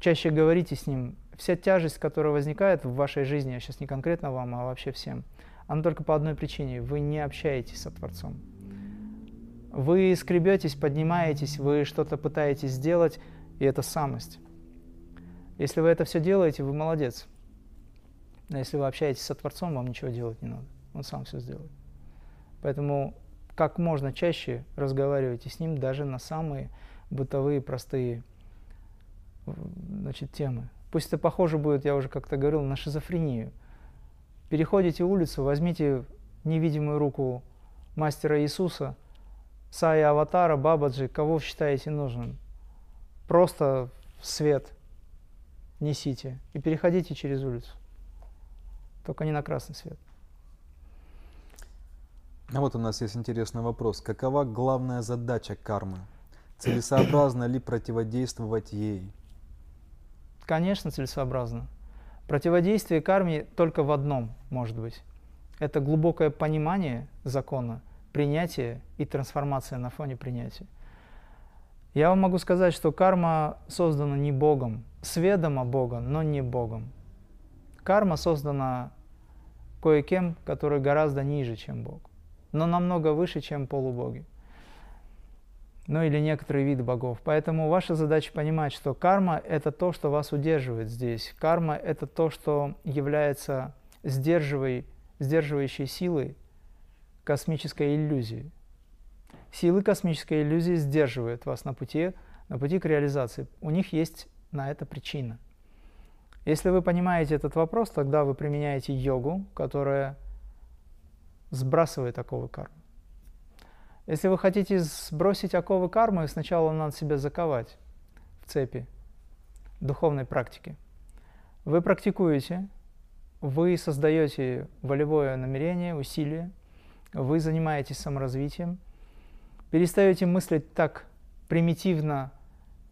Чаще говорите с Ним. Вся тяжесть, которая возникает в вашей жизни, я сейчас не конкретно вам, а вообще всем, она только по одной причине. Вы не общаетесь со Творцом. Вы скребетесь, поднимаетесь, вы что-то пытаетесь сделать, и это самость. Если вы это все делаете, вы молодец. Но если вы общаетесь со Творцом, вам ничего делать не надо. Он сам все сделает. Поэтому как можно чаще разговаривайте с ним даже на самые бытовые, простые значит, темы. Пусть это похоже будет, я уже как-то говорил, на шизофрению. Переходите улицу, возьмите невидимую руку мастера Иисуса, Сая Аватара, Бабаджи, кого считаете нужным. Просто свет несите и переходите через улицу только не на красный свет. А вот у нас есть интересный вопрос. Какова главная задача кармы? Целесообразно ли противодействовать ей? Конечно, целесообразно. Противодействие карме только в одном может быть. Это глубокое понимание закона, принятие и трансформация на фоне принятия. Я вам могу сказать, что карма создана не Богом, сведомо Бога, но не Богом. Карма создана кое-кем, который гораздо ниже, чем Бог, но намного выше, чем полубоги. Ну или некоторые виды богов. Поэтому ваша задача понимать, что карма – это то, что вас удерживает здесь. Карма – это то, что является сдерживай, сдерживающей силой космической иллюзии. Силы космической иллюзии сдерживают вас на пути, на пути к реализации. У них есть на это причина – если вы понимаете этот вопрос, тогда вы применяете йогу, которая сбрасывает оковы кармы. Если вы хотите сбросить оковы кармы, сначала надо себя заковать в цепи духовной практики. Вы практикуете, вы создаете волевое намерение, усилие, вы занимаетесь саморазвитием, перестаете мыслить так примитивно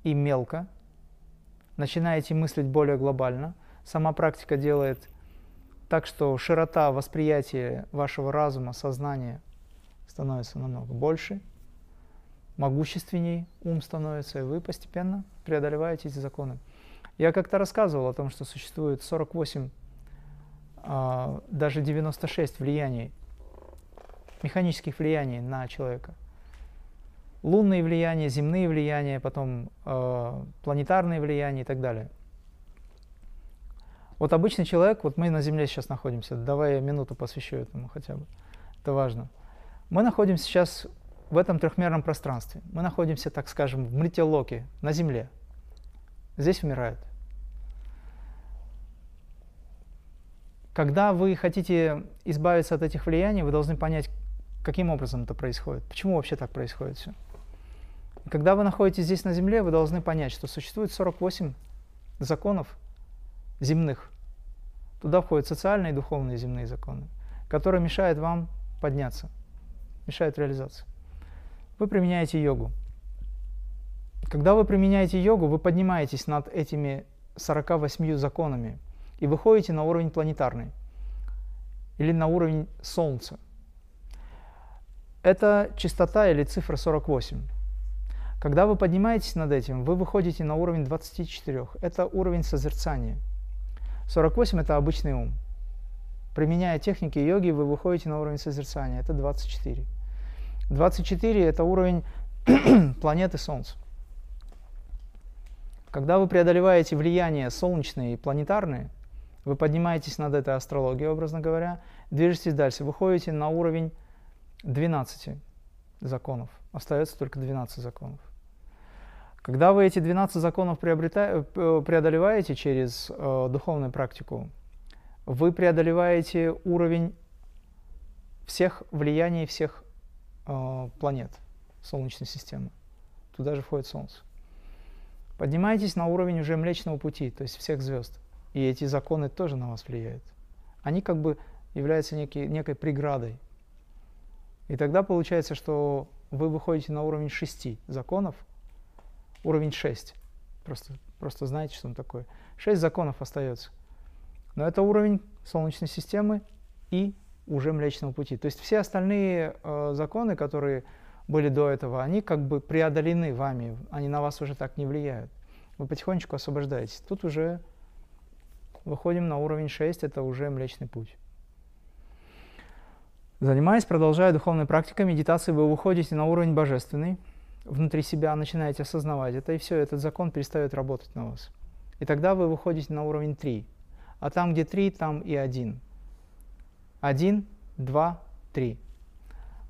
и мелко, начинаете мыслить более глобально. Сама практика делает так, что широта восприятия вашего разума, сознания становится намного больше, могущественней ум становится, и вы постепенно преодолеваете эти законы. Я как-то рассказывал о том, что существует 48, а, даже 96 влияний, механических влияний на человека. Лунные влияния, земные влияния, потом э, планетарные влияния и так далее. Вот обычный человек, вот мы на Земле сейчас находимся, давай я минуту посвящу этому хотя бы, это важно. Мы находимся сейчас в этом трехмерном пространстве. Мы находимся, так скажем, в мрителоке, на Земле. Здесь умирают. Когда вы хотите избавиться от этих влияний, вы должны понять, каким образом это происходит, почему вообще так происходит все. Когда вы находитесь здесь на Земле, вы должны понять, что существует 48 законов земных. Туда входят социальные и духовные земные законы, которые мешают вам подняться, мешают реализации. Вы применяете йогу. Когда вы применяете йогу, вы поднимаетесь над этими 48 законами – и выходите на уровень планетарный или на уровень Солнца. Это частота или цифра 48. Когда вы поднимаетесь над этим, вы выходите на уровень 24. Это уровень созерцания. 48 – это обычный ум. Применяя техники йоги, вы выходите на уровень созерцания. Это 24. 24 – это уровень планеты Солнца. Когда вы преодолеваете влияние солнечные и планетарные – вы поднимаетесь над этой астрологией, образно говоря, движетесь дальше, выходите на уровень 12 законов. Остается только 12 законов. Когда вы эти 12 законов э, преодолеваете через э, духовную практику, вы преодолеваете уровень всех влияний всех э, планет Солнечной системы. Туда же входит Солнце. Поднимаетесь на уровень уже Млечного Пути, то есть всех звезд. И эти законы тоже на вас влияют. Они как бы являются некий, некой преградой. И тогда получается, что вы выходите на уровень шести законов, уровень 6. Просто, просто знаете, что он такое. Шесть законов остается. Но это уровень Солнечной системы и уже Млечного Пути. То есть все остальные э, законы, которые были до этого, они как бы преодолены вами, они на вас уже так не влияют. Вы потихонечку освобождаетесь. Тут уже выходим на уровень 6, это уже Млечный Путь. Занимаясь, продолжая духовной практикой медитации, вы выходите на уровень божественный, внутри себя начинаете осознавать это, и все, этот закон перестает работать на вас. И тогда вы выходите на уровень 3. А там, где 3, там и 1. 1, 2, 3.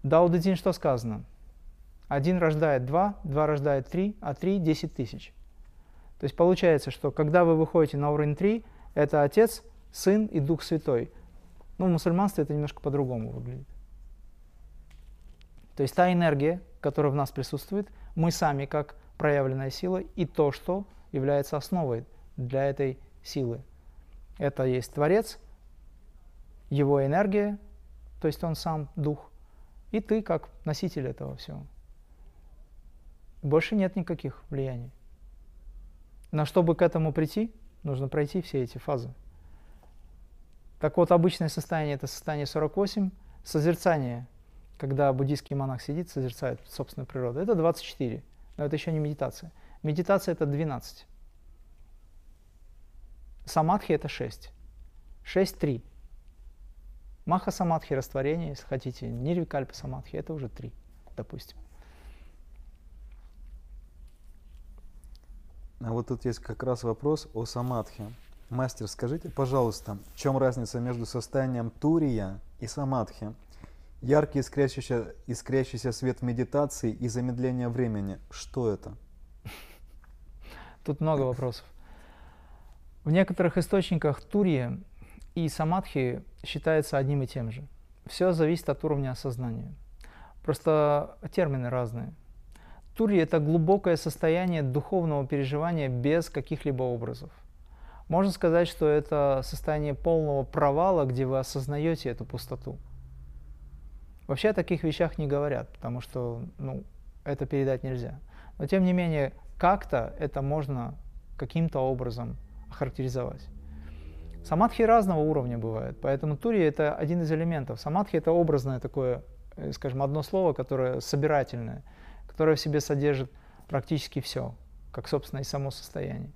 Дао Дэ что сказано? 1 рождает 2, 2 рождает 3, а 3 – 10 тысяч. То есть получается, что когда вы выходите на уровень 3, это Отец, Сын и Дух Святой. Ну, в мусульманстве это немножко по-другому выглядит. То есть та энергия, которая в нас присутствует, мы сами как проявленная сила и то, что является основой для этой силы. Это есть Творец, его энергия, то есть он сам Дух, и ты как носитель этого всего. Больше нет никаких влияний. Но чтобы к этому прийти, Нужно пройти все эти фазы. Так вот, обычное состояние – это состояние 48, созерцание, когда буддийский монах сидит, созерцает собственную природу, это 24, но это еще не медитация. Медитация – это 12. Самадхи – это 6. 6 – 3. Маха самадхи – растворение, если хотите. Нирвикальпа самадхи – это уже 3, допустим. А вот тут есть как раз вопрос о самадхи. Мастер, скажите, пожалуйста, в чем разница между состоянием турия и самадхи? Яркий искрящийся, искрящийся свет медитации и замедление времени. Что это? Тут много вопросов. В некоторых источниках турия и самадхи считаются одним и тем же. Все зависит от уровня осознания. Просто термины разные. Тури – это глубокое состояние духовного переживания без каких-либо образов. Можно сказать, что это состояние полного провала, где вы осознаете эту пустоту. Вообще о таких вещах не говорят, потому что ну, это передать нельзя. Но тем не менее, как-то это можно каким-то образом охарактеризовать. Самадхи разного уровня бывают, поэтому тури это один из элементов. Самадхи это образное такое, э, скажем, одно слово, которое собирательное, которое в себе содержит практически все, как, собственно, и само состояние.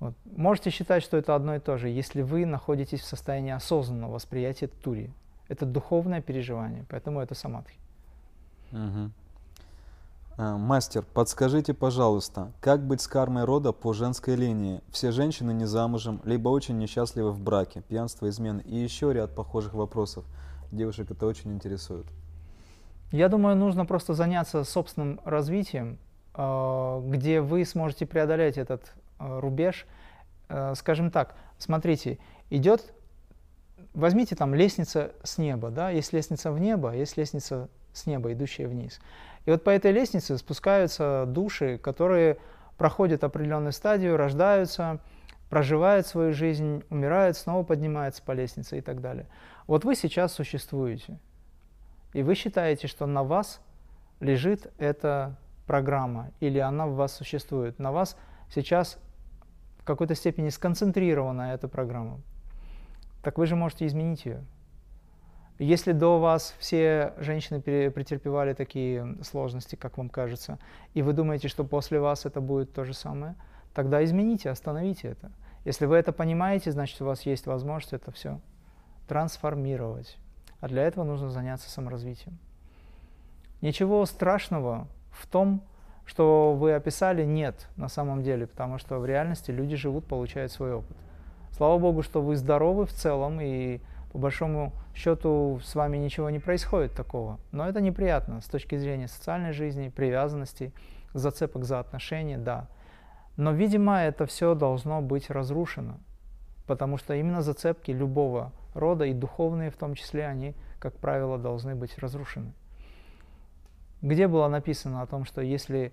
Вот. Можете считать, что это одно и то же, если вы находитесь в состоянии осознанного восприятия тури. Это духовное переживание, поэтому это самадхи. Угу. Мастер, подскажите, пожалуйста, как быть с кармой рода по женской линии? Все женщины не замужем, либо очень несчастливы в браке, пьянство, измены и еще ряд похожих вопросов. Девушек это очень интересует. Я думаю, нужно просто заняться собственным развитием, а, где вы сможете преодолеть этот а, рубеж. Скажем так, смотрите, идет, возьмите там лестница с неба, да, есть лестница в небо, есть лестница с неба, идущая вниз. И вот по этой лестнице спускаются души, которые проходят определенную стадию, рождаются, проживают свою жизнь, умирают, снова поднимаются по лестнице и так далее. Вот вы сейчас существуете, и вы считаете, что на вас лежит эта программа, или она в вас существует. На вас сейчас в какой-то степени сконцентрирована эта программа. Так вы же можете изменить ее. Если до вас все женщины претерпевали такие сложности, как вам кажется, и вы думаете, что после вас это будет то же самое, тогда измените, остановите это. Если вы это понимаете, значит у вас есть возможность это все трансформировать. А для этого нужно заняться саморазвитием. Ничего страшного в том, что вы описали, нет на самом деле, потому что в реальности люди живут, получают свой опыт. Слава Богу, что вы здоровы в целом и по большому счету с вами ничего не происходит такого. Но это неприятно с точки зрения социальной жизни, привязанностей, зацепок за отношения, да. Но, видимо, это все должно быть разрушено, потому что именно зацепки любого рода, и духовные в том числе, они, как правило, должны быть разрушены. Где было написано о том, что если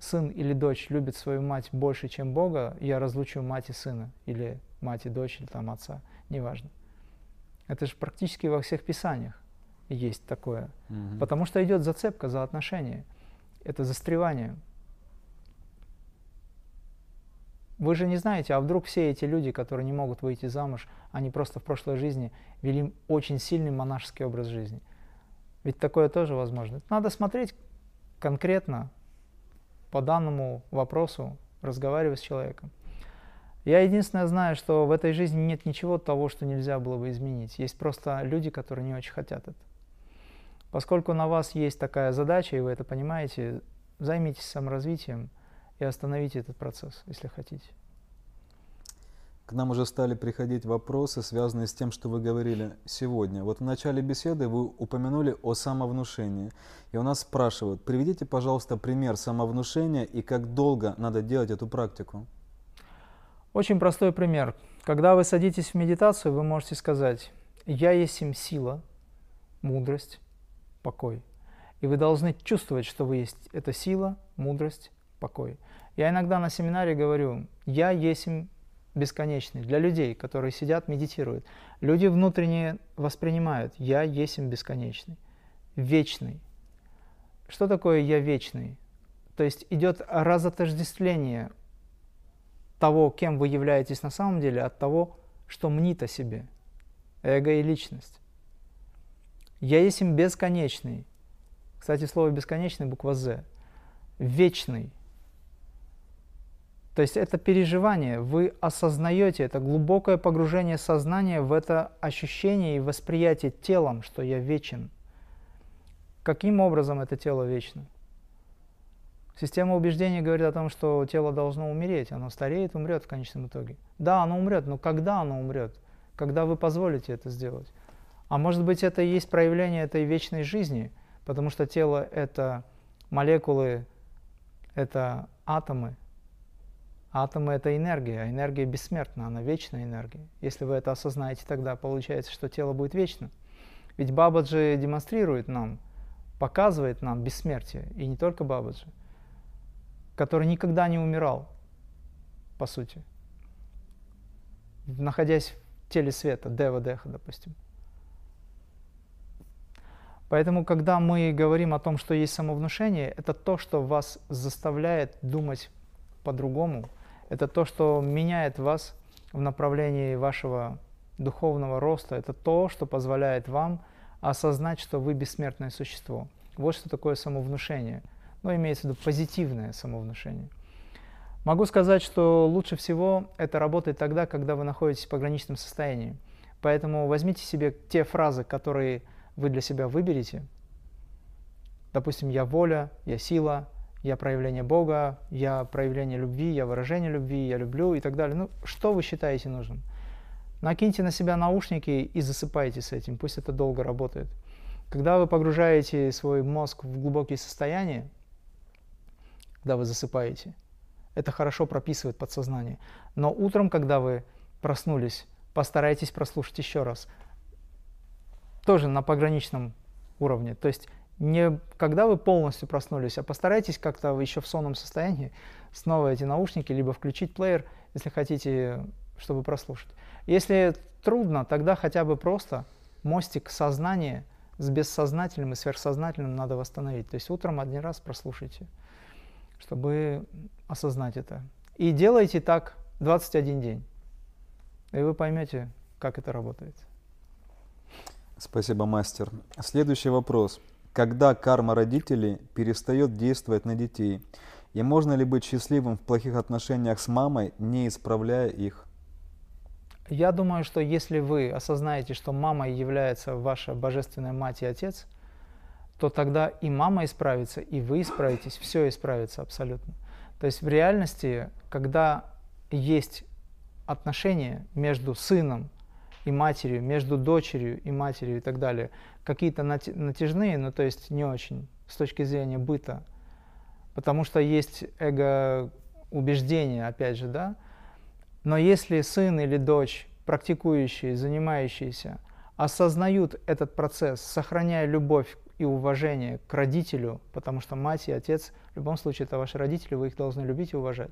сын или дочь любит свою мать больше, чем Бога, я разлучу мать и сына, или мать и дочь, или там отца, неважно. Это же практически во всех писаниях есть такое. Угу. Потому что идет зацепка за отношения. Это застревание. Вы же не знаете, а вдруг все эти люди, которые не могут выйти замуж, они просто в прошлой жизни вели очень сильный монашеский образ жизни. Ведь такое тоже возможно. Надо смотреть конкретно по данному вопросу, разговаривать с человеком. Я единственное знаю, что в этой жизни нет ничего того, что нельзя было бы изменить. Есть просто люди, которые не очень хотят это. Поскольку на вас есть такая задача, и вы это понимаете, займитесь саморазвитием и остановите этот процесс, если хотите. К нам уже стали приходить вопросы, связанные с тем, что вы говорили сегодня. Вот в начале беседы вы упомянули о самовнушении. И у нас спрашивают, приведите, пожалуйста, пример самовнушения и как долго надо делать эту практику. Очень простой пример. Когда вы садитесь в медитацию, вы можете сказать «Я есть им сила, мудрость, покой». И вы должны чувствовать, что вы есть эта сила, мудрость, покой. Я иногда на семинаре говорю «Я есть им бесконечный» для людей, которые сидят, медитируют. Люди внутренне воспринимают «Я есть бесконечный», вечный. Что такое «Я вечный»? То есть идет разотождествление того, кем вы являетесь на самом деле, от того, что мнит о себе. Эго и личность. Я есть бесконечный. Кстати, слово бесконечный буква З. Вечный. То есть это переживание, вы осознаете, это глубокое погружение сознания в это ощущение и восприятие телом, что я вечен. Каким образом это тело вечно? Система убеждений говорит о том, что тело должно умереть, оно стареет, умрет в конечном итоге. Да, оно умрет, но когда оно умрет? Когда вы позволите это сделать? А может быть это и есть проявление этой вечной жизни, потому что тело – это молекулы, это атомы. Атомы – это энергия, а энергия бессмертна, она вечная энергия. Если вы это осознаете, тогда получается, что тело будет вечно. Ведь Бабаджи демонстрирует нам, показывает нам бессмертие, и не только Бабаджи – который никогда не умирал, по сути, находясь в теле света, Дева Деха, допустим. Поэтому, когда мы говорим о том, что есть самовнушение, это то, что вас заставляет думать по-другому. Это то, что меняет вас в направлении вашего духовного роста. Это то, что позволяет вам осознать, что вы бессмертное существо. Вот что такое самовнушение. Ну, имеется в виду позитивное самовнушение. Могу сказать, что лучше всего это работает тогда, когда вы находитесь в пограничном состоянии. Поэтому возьмите себе те фразы, которые вы для себя выберете. Допустим, я воля, я сила, я проявление Бога, я проявление любви, я выражение любви, я люблю и так далее. Ну, что вы считаете нужным? Накиньте на себя наушники и засыпайте с этим, пусть это долго работает. Когда вы погружаете свой мозг в глубокие состояния, когда вы засыпаете, это хорошо прописывает подсознание. Но утром, когда вы проснулись, постарайтесь прослушать еще раз. Тоже на пограничном уровне. То есть не когда вы полностью проснулись, а постарайтесь как-то еще в сонном состоянии снова эти наушники, либо включить плеер, если хотите, чтобы прослушать. Если трудно, тогда хотя бы просто мостик сознания с бессознательным и сверхсознательным надо восстановить. То есть утром один раз прослушайте, чтобы осознать это. И делайте так 21 день. И вы поймете, как это работает. Спасибо, мастер. Следующий вопрос. Когда карма родителей перестает действовать на детей? И можно ли быть счастливым в плохих отношениях с мамой, не исправляя их? Я думаю, что если вы осознаете, что мама является ваша божественная мать и отец, то тогда и мама исправится, и вы исправитесь, все исправится абсолютно. То есть в реальности, когда есть отношения между сыном и матерью, между дочерью и матерью и так далее, какие-то натяжные, но то есть не очень с точки зрения быта, потому что есть эго-убеждение, опять же, да, но если сын или дочь, практикующие, занимающиеся, осознают этот процесс, сохраняя любовь и уважение к родителю, потому что мать и отец, в любом случае, это ваши родители, вы их должны любить и уважать.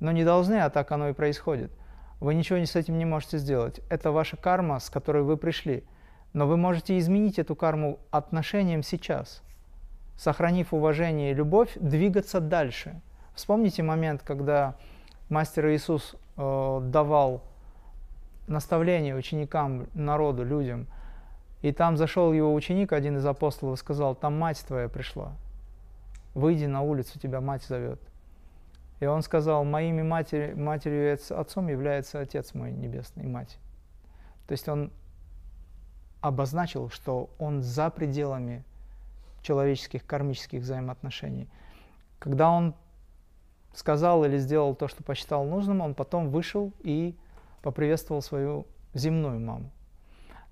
Но не должны, а так оно и происходит. Вы ничего с этим не можете сделать. Это ваша карма, с которой вы пришли. Но вы можете изменить эту карму отношением сейчас. Сохранив уважение и любовь, двигаться дальше. Вспомните момент, когда Мастер Иисус э, давал наставление ученикам, народу, людям. И там зашел его ученик, один из апостолов, и сказал, там мать твоя пришла. Выйди на улицу, тебя мать зовет. И он сказал, моими матери, матерью и отцом является Отец мой Небесный, Мать. То есть он обозначил, что он за пределами человеческих кармических взаимоотношений. Когда он сказал или сделал то, что посчитал нужным, он потом вышел и поприветствовал свою земную маму.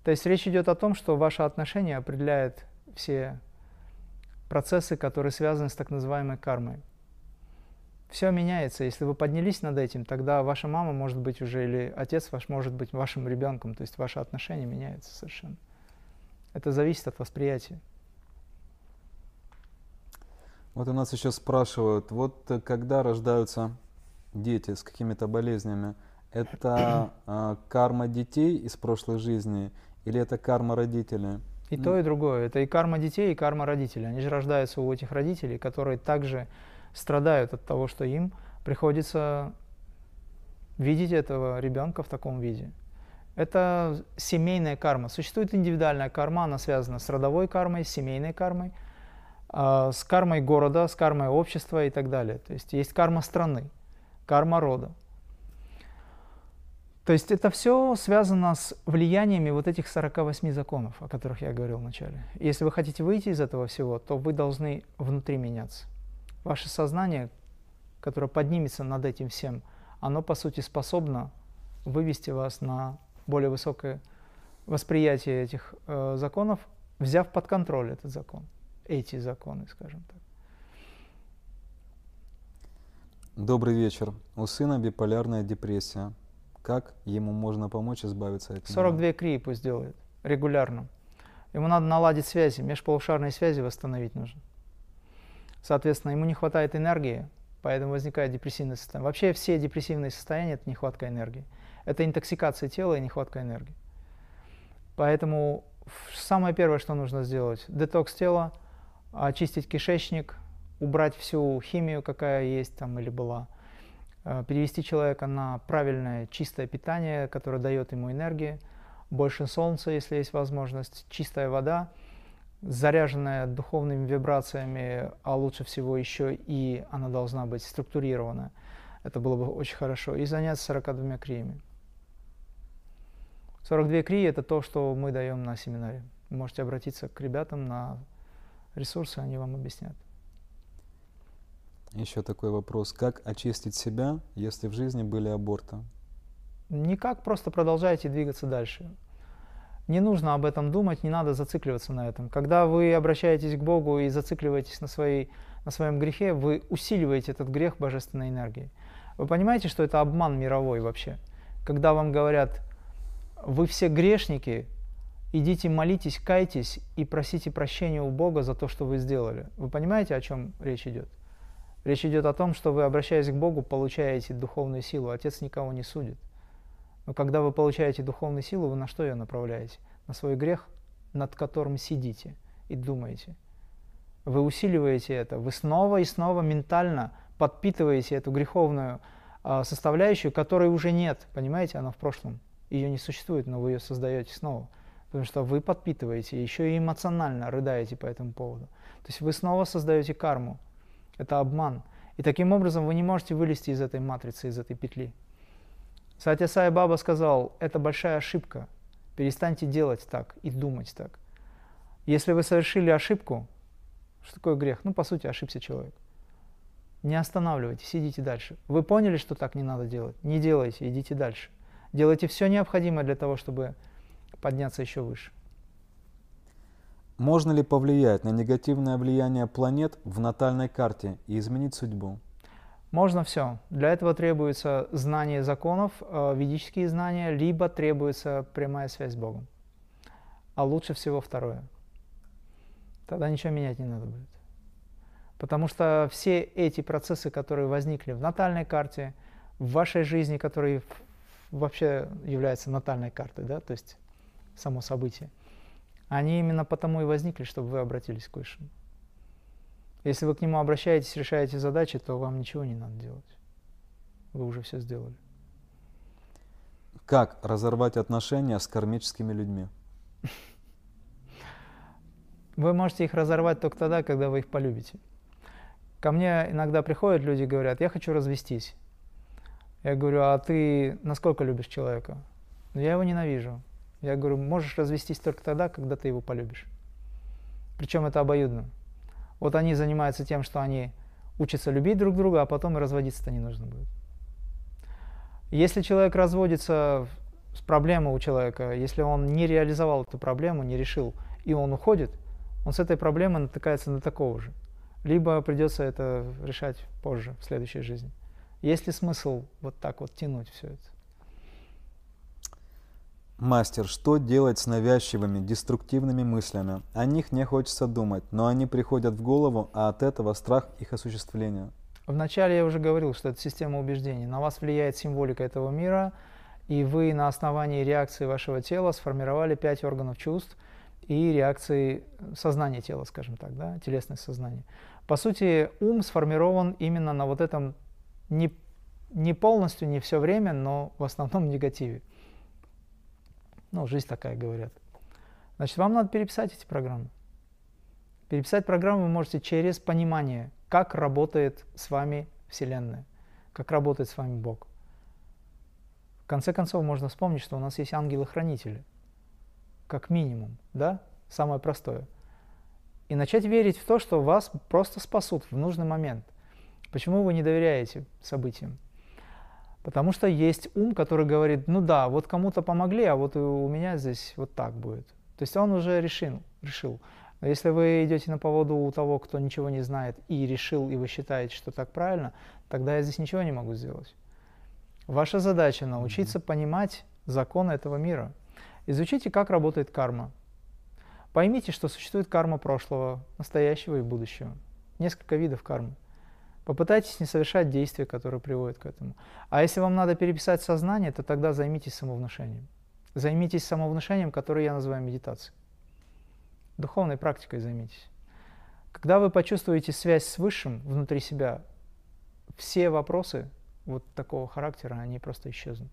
То есть речь идет о том, что ваше отношение определяет все процессы, которые связаны с так называемой кармой. Все меняется. Если вы поднялись над этим, тогда ваша мама может быть уже, или отец ваш может быть вашим ребенком. То есть ваше отношение меняется совершенно. Это зависит от восприятия. Вот у нас еще спрашивают, вот когда рождаются дети с какими-то болезнями, это э, карма детей из прошлой жизни или это карма родителей? И ну. то, и другое. Это и карма детей, и карма родителей. Они же рождаются у этих родителей, которые также страдают от того, что им приходится видеть этого ребенка в таком виде. Это семейная карма. Существует индивидуальная карма, она связана с родовой кармой, с семейной кармой, а, с кармой города, с кармой общества и так далее. То есть есть карма страны, карма рода. То есть это все связано с влияниями вот этих 48 законов, о которых я говорил вначале. Если вы хотите выйти из этого всего, то вы должны внутри меняться. Ваше сознание, которое поднимется над этим всем, оно по сути способно вывести вас на более высокое восприятие этих э, законов, взяв под контроль этот закон, эти законы, скажем так. Добрый вечер. У сына биполярная депрессия. Как ему можно помочь избавиться от нее? 42 крии пусть делает регулярно. Ему надо наладить связи, межполушарные связи восстановить нужно. Соответственно, ему не хватает энергии, поэтому возникает депрессивное состояние. Вообще все депрессивные состояния – это нехватка энергии. Это интоксикация тела и нехватка энергии. Поэтому самое первое, что нужно сделать, детокс тела, очистить кишечник, убрать всю химию, какая есть там или была, э, перевести человека на правильное чистое питание, которое дает ему энергии, больше солнца, если есть возможность, чистая вода, заряженная духовными вибрациями, а лучше всего еще и она должна быть структурирована. Это было бы очень хорошо. И заняться 42 криями. 42 крии – это то, что мы даем на семинаре. Можете обратиться к ребятам на ресурсы, они вам объяснят. Еще такой вопрос. Как очистить себя, если в жизни были аборты? Никак, просто продолжайте двигаться дальше. Не нужно об этом думать, не надо зацикливаться на этом. Когда вы обращаетесь к Богу и зацикливаетесь на, своей, на своем грехе, вы усиливаете этот грех божественной энергией. Вы понимаете, что это обман мировой вообще? Когда вам говорят, вы все грешники, идите молитесь, кайтесь и просите прощения у Бога за то, что вы сделали. Вы понимаете, о чем речь идет? Речь идет о том, что вы, обращаясь к Богу, получаете духовную силу. Отец никого не судит. Но когда вы получаете духовную силу, вы на что ее направляете? На свой грех, над которым сидите и думаете. Вы усиливаете это, вы снова и снова ментально подпитываете эту греховную э, составляющую, которой уже нет, понимаете, она в прошлом. Ее не существует, но вы ее создаете снова. Потому что вы подпитываете, еще и эмоционально рыдаете по этому поводу. То есть вы снова создаете карму. Это обман. И таким образом вы не можете вылезти из этой матрицы, из этой петли. Сатя Сай Баба сказал, это большая ошибка. Перестаньте делать так и думать так. Если вы совершили ошибку, что такое грех? Ну, по сути, ошибся человек. Не останавливайтесь, идите дальше. Вы поняли, что так не надо делать? Не делайте, идите дальше. Делайте все необходимое для того, чтобы подняться еще выше. Можно ли повлиять на негативное влияние планет в натальной карте и изменить судьбу? Можно все. Для этого требуется знание законов, э, ведические знания, либо требуется прямая связь с Богом. А лучше всего второе. Тогда ничего менять не надо будет. Потому что все эти процессы, которые возникли в натальной карте, в вашей жизни, которые вообще являются натальной картой, да, то есть само событие, они именно потому и возникли, чтобы вы обратились к Высшему. Если вы к нему обращаетесь, решаете задачи, то вам ничего не надо делать. Вы уже все сделали. Как разорвать отношения с кармическими людьми? Вы можете их разорвать только тогда, когда вы их полюбите. Ко мне иногда приходят люди и говорят, я хочу развестись. Я говорю, а ты насколько любишь человека? Ну, я его ненавижу. Я говорю, можешь развестись только тогда, когда ты его полюбишь. Причем это обоюдно. Вот они занимаются тем, что они учатся любить друг друга, а потом и разводиться-то не нужно будет. Если человек разводится с проблемой у человека, если он не реализовал эту проблему, не решил, и он уходит, он с этой проблемой натыкается на такого же. Либо придется это решать позже, в следующей жизни. Есть ли смысл вот так вот тянуть все это? Мастер, что делать с навязчивыми, деструктивными мыслями? О них не хочется думать, но они приходят в голову, а от этого страх их осуществления. Вначале я уже говорил, что это система убеждений. На вас влияет символика этого мира, и вы на основании реакции вашего тела сформировали пять органов чувств и реакции сознания тела, скажем так, да, телесное сознание. По сути, ум сформирован именно на вот этом не, не полностью, не все время, но в основном негативе. Ну, жизнь такая, говорят. Значит, вам надо переписать эти программы. Переписать программу вы можете через понимание, как работает с вами Вселенная, как работает с вами Бог. В конце концов, можно вспомнить, что у нас есть ангелы-хранители, как минимум, да, самое простое. И начать верить в то, что вас просто спасут в нужный момент. Почему вы не доверяете событиям? Потому что есть ум, который говорит, ну да, вот кому-то помогли, а вот у меня здесь вот так будет. То есть он уже решил. решил. Но если вы идете на поводу у того, кто ничего не знает и решил, и вы считаете, что так правильно, тогда я здесь ничего не могу сделать. Ваша задача научиться mm-hmm. понимать законы этого мира. Изучите, как работает карма. Поймите, что существует карма прошлого, настоящего и будущего. Несколько видов кармы. Попытайтесь не совершать действия, которые приводят к этому. А если вам надо переписать сознание, то тогда займитесь самовнушением. Займитесь самовнушением, которое я называю медитацией. Духовной практикой займитесь. Когда вы почувствуете связь с Высшим внутри себя, все вопросы вот такого характера, они просто исчезнут.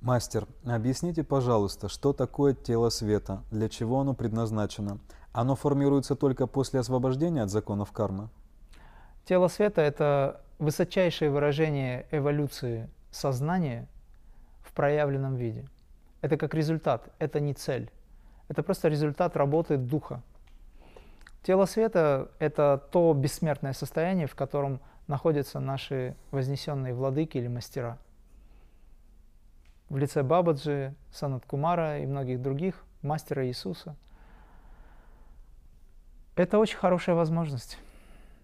Мастер, объясните, пожалуйста, что такое тело света, для чего оно предназначено? Оно формируется только после освобождения от законов кармы? Тело света – это высочайшее выражение эволюции сознания в проявленном виде. Это как результат, это не цель. Это просто результат работы духа. Тело света – это то бессмертное состояние, в котором находятся наши вознесенные владыки или мастера – в лице Бабаджи, Санат Кумара и многих других, мастера Иисуса. Это очень хорошая возможность,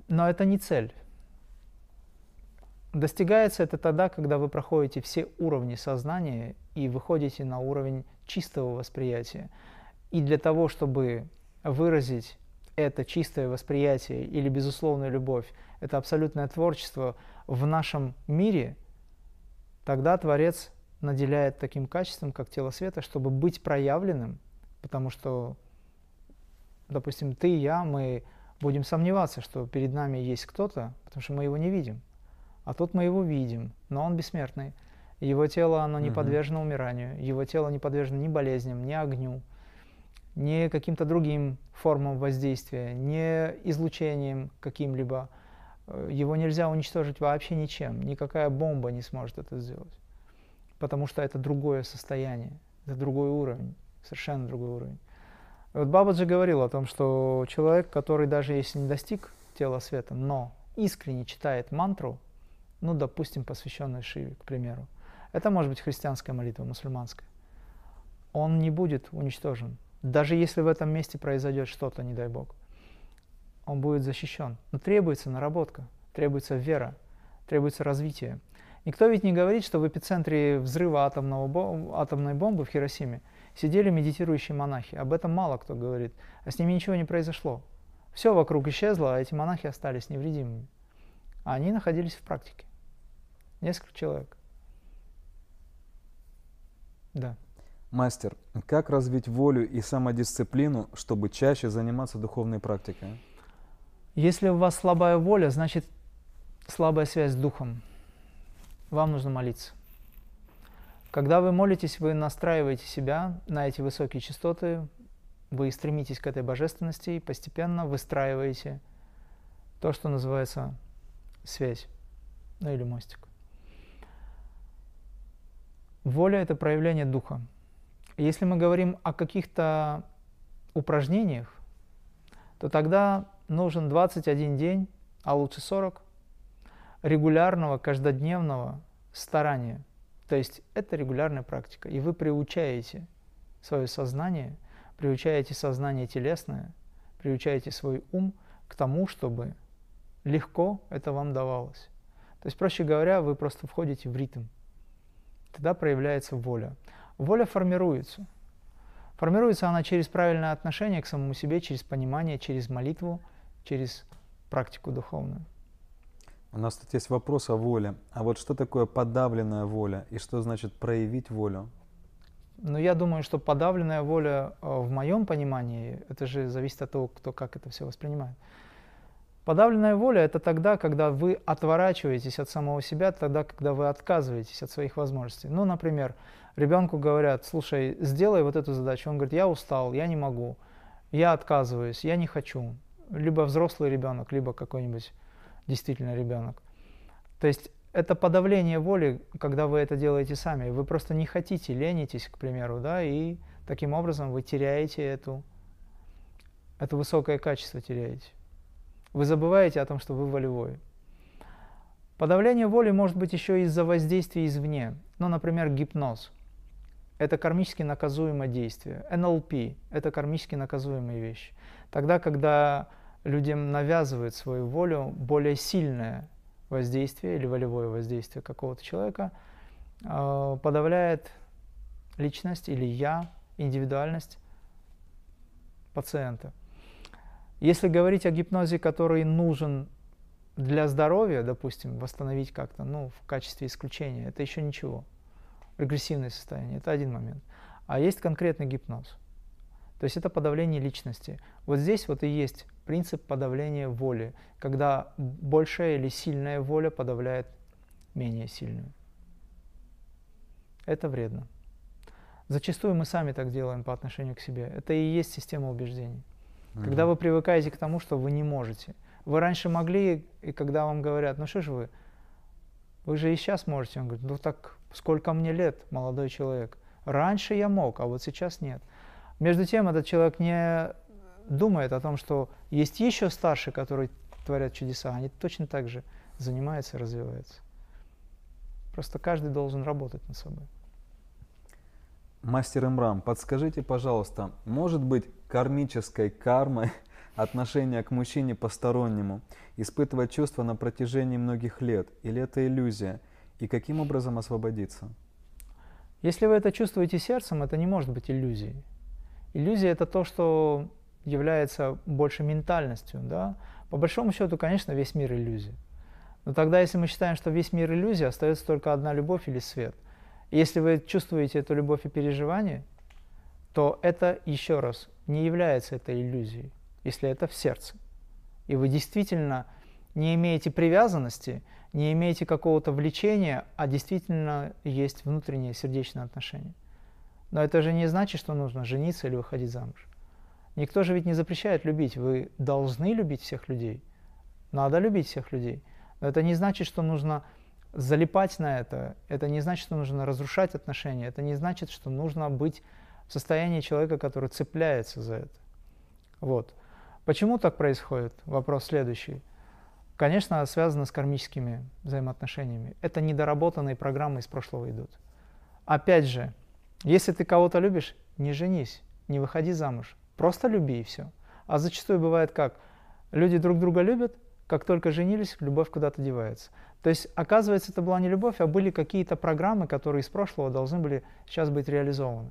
но это не цель. Достигается это тогда, когда вы проходите все уровни сознания и выходите на уровень чистого восприятия. И для того, чтобы выразить это чистое восприятие или безусловная любовь, это абсолютное творчество в нашем мире, тогда Творец наделяет таким качеством, как тело света, чтобы быть проявленным, потому что, допустим, ты и я, мы будем сомневаться, что перед нами есть кто-то, потому что мы его не видим. А тут мы его видим, но он бессмертный. Его тело, оно не подвержено умиранию, его тело не подвержено ни болезням, ни огню, ни каким-то другим формам воздействия, ни излучением каким-либо. Э, его нельзя уничтожить вообще ничем, никакая бомба не сможет это сделать потому что это другое состояние, это другой уровень, совершенно другой уровень. Вот Бабаджи говорил о том, что человек, который даже если не достиг тела света, но искренне читает мантру, ну, допустим, посвященную Шиве, к примеру, это может быть христианская молитва, мусульманская, он не будет уничтожен. Даже если в этом месте произойдет что-то, не дай Бог, он будет защищен. Но требуется наработка, требуется вера, требуется развитие. Никто ведь не говорит, что в эпицентре взрыва атомного атомной бомбы в Хиросиме сидели медитирующие монахи. Об этом мало кто говорит. А с ними ничего не произошло. Все вокруг исчезло, а эти монахи остались невредимыми. А они находились в практике. Несколько человек. Да. Мастер, как развить волю и самодисциплину, чтобы чаще заниматься духовной практикой? Если у вас слабая воля, значит слабая связь с духом вам нужно молиться. Когда вы молитесь, вы настраиваете себя на эти высокие частоты, вы стремитесь к этой божественности и постепенно выстраиваете то, что называется связь, ну или мостик. Воля – это проявление духа. Если мы говорим о каких-то упражнениях, то тогда нужен 21 день, а лучше 40, регулярного, каждодневного старания. То есть это регулярная практика. И вы приучаете свое сознание, приучаете сознание телесное, приучаете свой ум к тому, чтобы легко это вам давалось. То есть, проще говоря, вы просто входите в ритм. Тогда проявляется воля. Воля формируется. Формируется она через правильное отношение к самому себе, через понимание, через молитву, через практику духовную. У нас тут есть вопрос о воле. А вот что такое подавленная воля и что значит проявить волю? Ну, я думаю, что подавленная воля э, в моем понимании, это же зависит от того, кто как это все воспринимает. Подавленная воля – это тогда, когда вы отворачиваетесь от самого себя, тогда, когда вы отказываетесь от своих возможностей. Ну, например, ребенку говорят, слушай, сделай вот эту задачу. Он говорит, я устал, я не могу, я отказываюсь, я не хочу. Либо взрослый ребенок, либо какой-нибудь действительно ребенок. То есть это подавление воли, когда вы это делаете сами. Вы просто не хотите, ленитесь, к примеру, да, и таким образом вы теряете эту, это высокое качество теряете. Вы забываете о том, что вы волевой. Подавление воли может быть еще из-за воздействия извне. Ну, например, гипноз. Это кармически наказуемое действие. НЛП – это кармически наказуемые вещи. Тогда, когда людям навязывает свою волю более сильное воздействие или волевое воздействие какого-то человека, э, подавляет личность или я, индивидуальность пациента. Если говорить о гипнозе, который нужен для здоровья, допустим, восстановить как-то, ну, в качестве исключения, это еще ничего. Регрессивное состояние, это один момент. А есть конкретный гипноз. То есть это подавление личности. Вот здесь вот и есть принцип подавления воли, когда большая или сильная воля подавляет менее сильную. Это вредно. Зачастую мы сами так делаем по отношению к себе. Это и есть система убеждений. Mm-hmm. Когда вы привыкаете к тому, что вы не можете. Вы раньше могли, и когда вам говорят, ну что же вы, вы же и сейчас можете. Он говорит, ну так сколько мне лет, молодой человек. Раньше я мог, а вот сейчас нет. Между тем этот человек не думает о том, что есть еще старшие, которые творят чудеса. Они точно так же занимаются и развиваются. Просто каждый должен работать над собой. Мастер Имрам, подскажите, пожалуйста, может быть кармической кармой отношение к мужчине постороннему, испытывать чувства на протяжении многих лет, или это иллюзия, и каким образом освободиться? Если вы это чувствуете сердцем, это не может быть иллюзией. Иллюзия – это то, что является больше ментальностью. Да? По большому счету, конечно, весь мир иллюзия. Но тогда, если мы считаем, что весь мир иллюзия, остается только одна любовь или свет – если вы чувствуете эту любовь и переживание, то это, еще раз, не является этой иллюзией, если это в сердце. И вы действительно не имеете привязанности, не имеете какого-то влечения, а действительно есть внутреннее сердечное отношение. Но это же не значит, что нужно жениться или выходить замуж. Никто же ведь не запрещает любить. Вы должны любить всех людей. Надо любить всех людей. Но это не значит, что нужно залипать на это, это не значит, что нужно разрушать отношения, это не значит, что нужно быть в состоянии человека, который цепляется за это. Вот. Почему так происходит? Вопрос следующий. Конечно, связано с кармическими взаимоотношениями. Это недоработанные программы из прошлого идут. Опять же, если ты кого-то любишь, не женись, не выходи замуж. Просто люби и все. А зачастую бывает как? Люди друг друга любят, как только женились, любовь куда-то девается. То есть, оказывается, это была не любовь, а были какие-то программы, которые из прошлого должны были сейчас быть реализованы.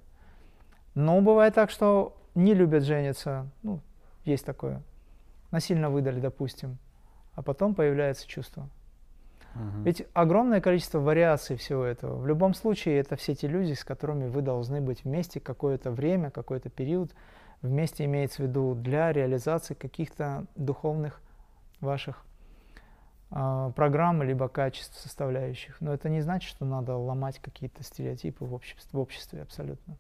Но бывает так, что не любят жениться, ну, есть такое, насильно выдали, допустим, а потом появляется чувство. Угу. Ведь огромное количество вариаций всего этого. В любом случае, это все те люди, с которыми вы должны быть вместе какое-то время, какой-то период. Вместе имеется в виду для реализации каких-то духовных ваших э, программ, либо качеств составляющих. Но это не значит, что надо ломать какие-то стереотипы в обществе, в обществе абсолютно.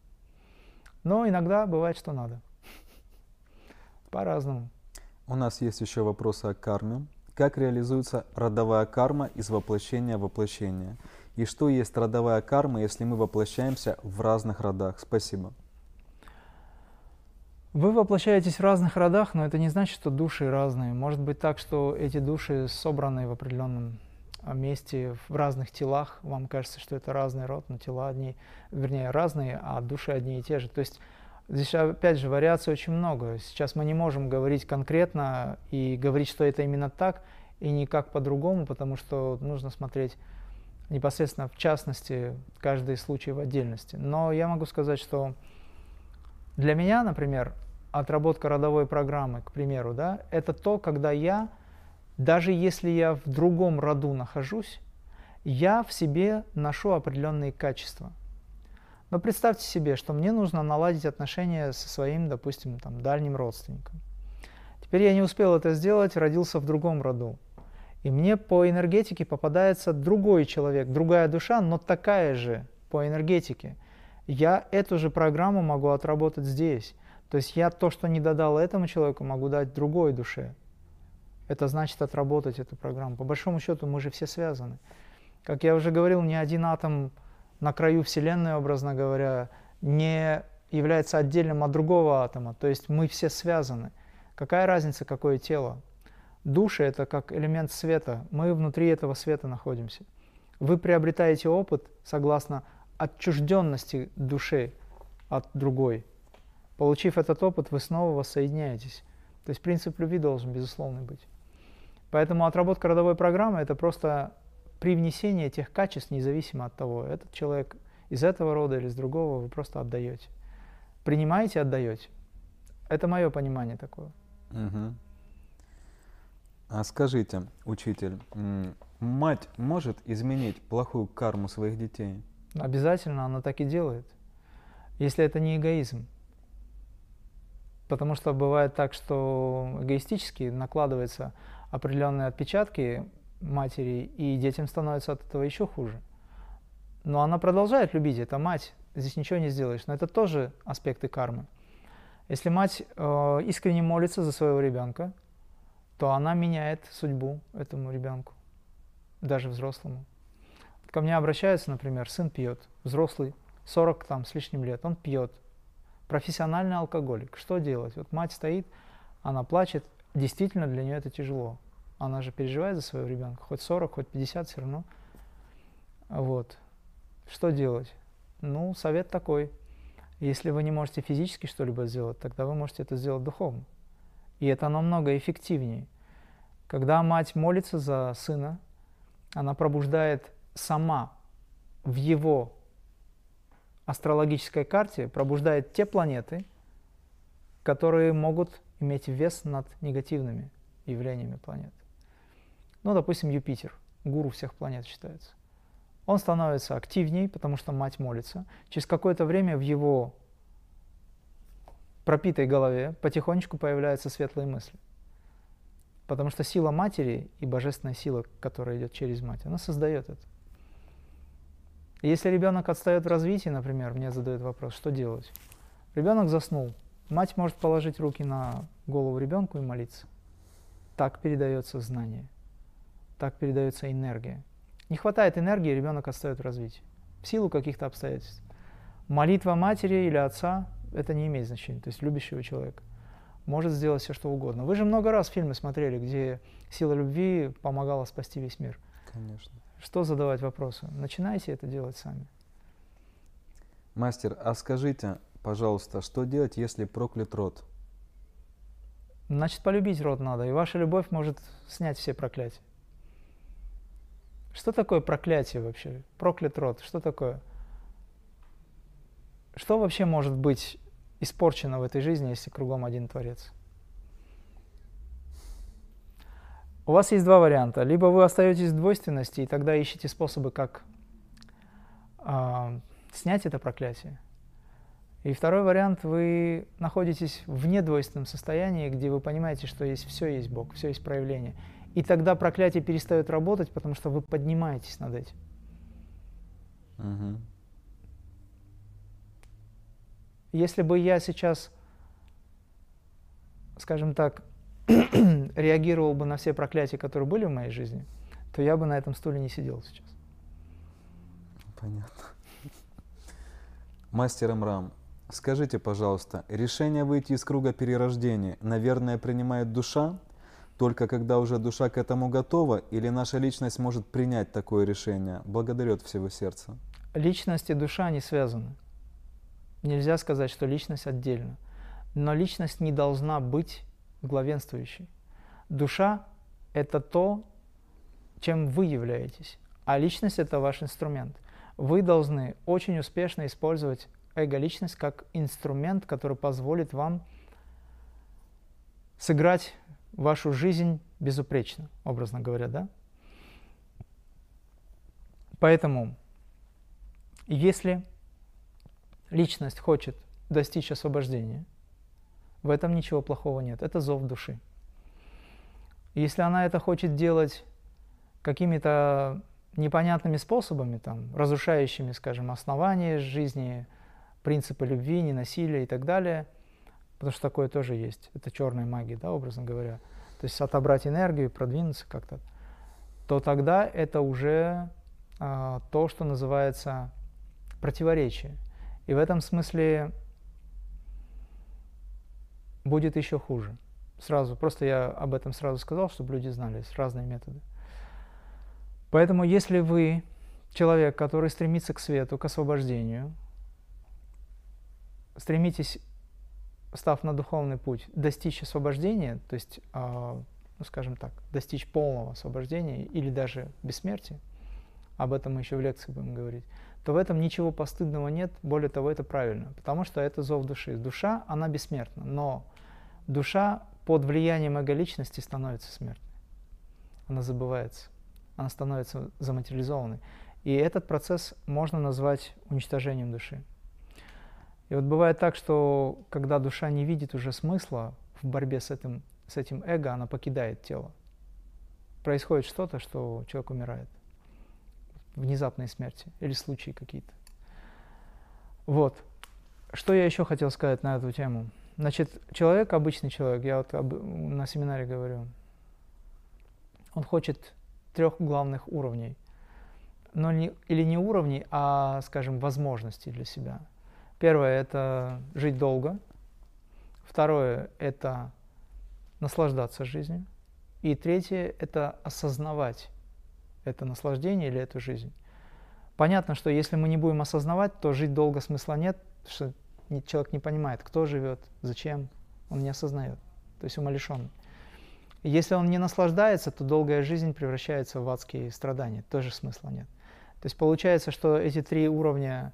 Но иногда бывает, что надо. По-разному. У нас есть еще вопросы о карме. Как реализуется родовая карма из воплощения в воплощение? И что есть родовая карма, если мы воплощаемся в разных родах? Спасибо. Вы воплощаетесь в разных родах, но это не значит, что души разные. Может быть так, что эти души собраны в определенном а, месте, в разных телах. Вам кажется, что это разный род, но тела одни, вернее, разные, а души одни и те же. То есть здесь, опять же, вариаций очень много. Сейчас мы не можем говорить конкретно и говорить, что это именно так, и никак по-другому, потому что нужно смотреть непосредственно в частности каждый случай в отдельности. Но я могу сказать, что для меня, например, отработка родовой программы, к примеру, да, это то, когда я, даже если я в другом роду нахожусь, я в себе ношу определенные качества. Но представьте себе, что мне нужно наладить отношения со своим, допустим, там, дальним родственником. Теперь я не успел это сделать, родился в другом роду. И мне по энергетике попадается другой человек, другая душа, но такая же по энергетике. Я эту же программу могу отработать здесь. То есть я то, что не додал этому человеку, могу дать другой душе. Это значит отработать эту программу. По большому счету мы же все связаны. Как я уже говорил, ни один атом на краю Вселенной, образно говоря, не является отдельным от другого атома. То есть мы все связаны. Какая разница, какое тело? Души – это как элемент света. Мы внутри этого света находимся. Вы приобретаете опыт согласно отчужденности души от другой. Получив этот опыт, вы снова воссоединяетесь. То есть принцип любви должен, безусловно, быть. Поэтому отработка родовой программы – это просто привнесение тех качеств, независимо от того, этот человек из этого рода или из другого, вы просто отдаете. Принимаете, отдаете. Это мое понимание такое. Угу. А скажите, учитель, мать может изменить плохую карму своих детей? Обязательно она так и делает, если это не эгоизм. Потому что бывает так, что эгоистически накладываются определенные отпечатки матери, и детям становится от этого еще хуже. Но она продолжает любить, это мать, здесь ничего не сделаешь. Но это тоже аспекты кармы. Если мать э, искренне молится за своего ребенка, то она меняет судьбу этому ребенку, даже взрослому. Ко мне обращаются, например, сын пьет, взрослый, 40 там с лишним лет, он пьет, профессиональный алкоголик. Что делать? Вот мать стоит, она плачет, действительно для нее это тяжело. Она же переживает за своего ребенка, хоть 40, хоть 50 все равно. Вот. Что делать? Ну, совет такой. Если вы не можете физически что-либо сделать, тогда вы можете это сделать духовно. И это намного эффективнее. Когда мать молится за сына, она пробуждает сама в его астрологической карте, пробуждает те планеты, которые могут иметь вес над негативными явлениями планет. Ну, допустим, Юпитер, гуру всех планет считается. Он становится активней, потому что мать молится. Через какое-то время в его пропитой голове потихонечку появляются светлые мысли. Потому что сила матери и божественная сила, которая идет через мать, она создает это. Если ребенок отстает в развитии, например, мне задают вопрос, что делать? Ребенок заснул. Мать может положить руки на голову ребенку и молиться. Так передается знание. Так передается энергия. Не хватает энергии, ребенок отстает в развитии. В силу каких-то обстоятельств. Молитва матери или отца это не имеет значения, то есть любящего человека может сделать все, что угодно. Вы же много раз фильмы смотрели, где сила любви помогала спасти весь мир. Конечно. Что задавать вопросы? Начинайте это делать сами. Мастер, а скажите, пожалуйста, что делать, если проклят род? Значит, полюбить род надо, и ваша любовь может снять все проклятия. Что такое проклятие вообще? Проклят род, что такое? Что вообще может быть испорчено в этой жизни, если кругом один Творец? У вас есть два варианта. Либо вы остаетесь в двойственности, и тогда ищете способы, как э, снять это проклятие. И второй вариант, вы находитесь в недвойственном состоянии, где вы понимаете, что есть все есть Бог, все есть проявление. И тогда проклятие перестает работать, потому что вы поднимаетесь над этим. Угу. Если бы я сейчас, скажем так, реагировал бы на все проклятия, которые были в моей жизни, то я бы на этом стуле не сидел сейчас. Понятно. Мастер Мрам, скажите, пожалуйста, решение выйти из круга перерождения, наверное, принимает душа, только когда уже душа к этому готова, или наша личность может принять такое решение? Благодарю от всего сердца. Личность и душа не связаны. Нельзя сказать, что личность отдельно. Но личность не должна быть главенствующей. Душа – это то, чем вы являетесь, а личность – это ваш инструмент. Вы должны очень успешно использовать эго-личность как инструмент, который позволит вам сыграть вашу жизнь безупречно, образно говоря, да? Поэтому, если личность хочет достичь освобождения, в этом ничего плохого нет. Это зов души. Если она это хочет делать какими-то непонятными способами, там, разрушающими, скажем, основания жизни, принципы любви, ненасилия и так далее, потому что такое тоже есть, это черная магия, да, образно говоря, то есть отобрать энергию, продвинуться как-то, то тогда это уже а, то, что называется противоречие. И в этом смысле будет еще хуже. Сразу, просто я об этом сразу сказал, чтобы люди знали, разные методы. Поэтому если вы человек, который стремится к свету, к освобождению, стремитесь, став на духовный путь, достичь освобождения, то есть, э, ну, скажем так, достичь полного освобождения или даже бессмертия, об этом мы еще в лекции будем говорить, то в этом ничего постыдного нет, более того, это правильно, потому что это зов души. Душа, она бессмертна, но душа под влиянием эго-личности становится смертной. Она забывается, она становится заматериализованной. И этот процесс можно назвать уничтожением души. И вот бывает так, что когда душа не видит уже смысла в борьбе с этим, с этим эго, она покидает тело. Происходит что-то, что человек умирает. Внезапные смерти или случаи какие-то. Вот. Что я еще хотел сказать на эту тему? Значит, человек, обычный человек, я вот об, на семинаре говорю, он хочет трех главных уровней. Но не, или не уровней, а, скажем, возможностей для себя. Первое – это жить долго. Второе – это наслаждаться жизнью. И третье – это осознавать это наслаждение или эту жизнь. Понятно, что если мы не будем осознавать, то жить долго смысла нет, что человек не понимает, кто живет, зачем, он не осознает, то есть умалишенный. Если он не наслаждается, то долгая жизнь превращается в адские страдания, тоже смысла нет. То есть получается, что эти три уровня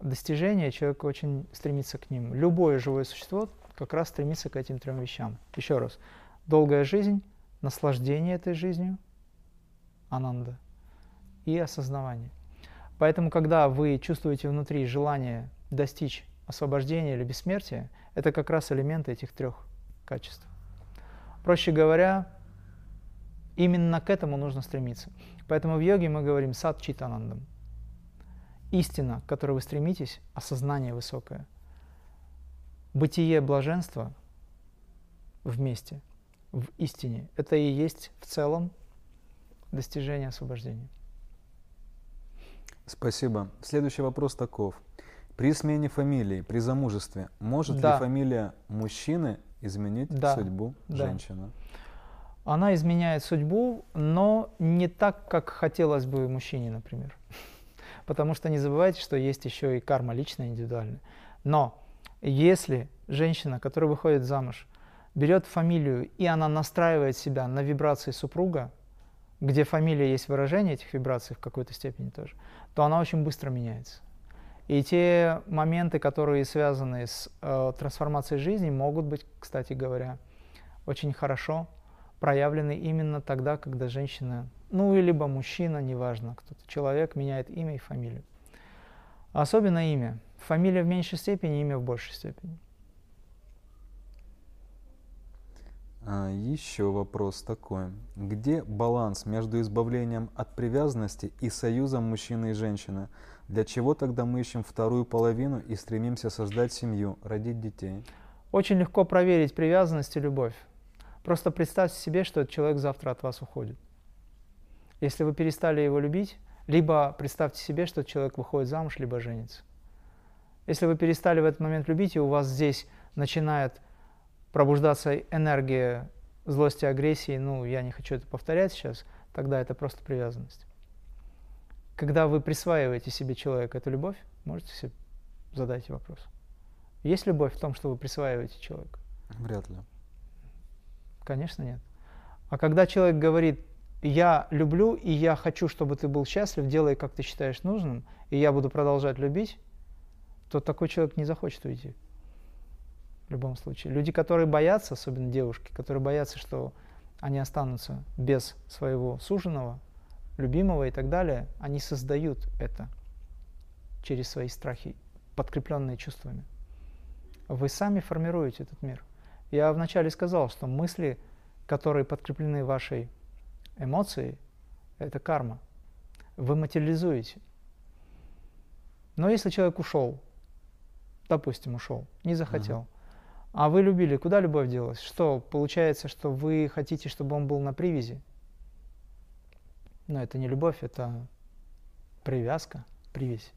достижения, человек очень стремится к ним. Любое живое существо как раз стремится к этим трем вещам. Еще раз, долгая жизнь, наслаждение этой жизнью, ананда, и осознавание. Поэтому, когда вы чувствуете внутри желание достичь освобождения или бессмертия, это как раз элементы этих трех качеств. Проще говоря, именно к этому нужно стремиться. Поэтому в йоге мы говорим сад читанандам. Истина, к которой вы стремитесь, осознание высокое. Бытие блаженства вместе, в истине. Это и есть в целом достижение освобождения. Спасибо. Следующий вопрос таков. При смене фамилии, при замужестве, может Да. ли фамилия мужчины изменить Да. судьбу Да. женщины? Она изменяет судьбу, но не так, как хотелось бы мужчине, например. Потому что не забывайте, что есть еще и карма личная, индивидуальная. Но если женщина, которая выходит замуж, берет фамилию, и она настраивает себя на вибрации супруга, где фамилия есть выражение этих вибраций в какой-то степени тоже, то она очень быстро меняется. И те моменты, которые связаны с э, трансформацией жизни, могут быть, кстати говоря, очень хорошо проявлены именно тогда, когда женщина, ну и либо мужчина, неважно, кто-то, человек меняет имя и фамилию. Особенно имя. Фамилия в меньшей степени, имя в большей степени. А, еще вопрос такой. Где баланс между избавлением от привязанности и союзом мужчины и женщины? Для чего тогда мы ищем вторую половину и стремимся создать семью, родить детей? Очень легко проверить привязанность и любовь. Просто представьте себе, что этот человек завтра от вас уходит. Если вы перестали его любить, либо представьте себе, что человек выходит замуж, либо женится. Если вы перестали в этот момент любить, и у вас здесь начинает пробуждаться энергия злости, агрессии, ну, я не хочу это повторять сейчас, тогда это просто привязанность. Когда вы присваиваете себе человека эту любовь, можете себе задать вопрос. Есть любовь в том, что вы присваиваете человека? Вряд ли. Конечно, нет. А когда человек говорит, я люблю, и я хочу, чтобы ты был счастлив, делай, как ты считаешь нужным, и я буду продолжать любить, то такой человек не захочет уйти. В любом случае. Люди, которые боятся, особенно девушки, которые боятся, что они останутся без своего суженого, любимого и так далее, они создают это через свои страхи, подкрепленные чувствами. Вы сами формируете этот мир. Я вначале сказал, что мысли, которые подкреплены вашей эмоцией, это карма. Вы материализуете. Но если человек ушел, допустим, ушел, не захотел, а вы любили, куда любовь делась? Что, получается, что вы хотите, чтобы он был на привязи? Но это не любовь, это привязка, привязь.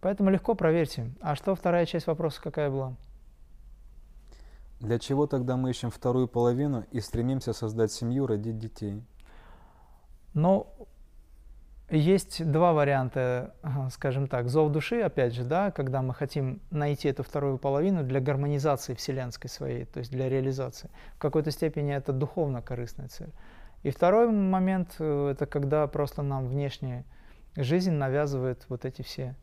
Поэтому легко проверьте. А что вторая часть вопроса какая была? Для чего тогда мы ищем вторую половину и стремимся создать семью, родить детей? Но есть два варианта, скажем так, зов души, опять же, да, когда мы хотим найти эту вторую половину для гармонизации вселенской своей, то есть для реализации. В какой-то степени это духовно корыстная цель. И второй момент э, это когда просто нам внешняя жизнь навязывает вот эти все,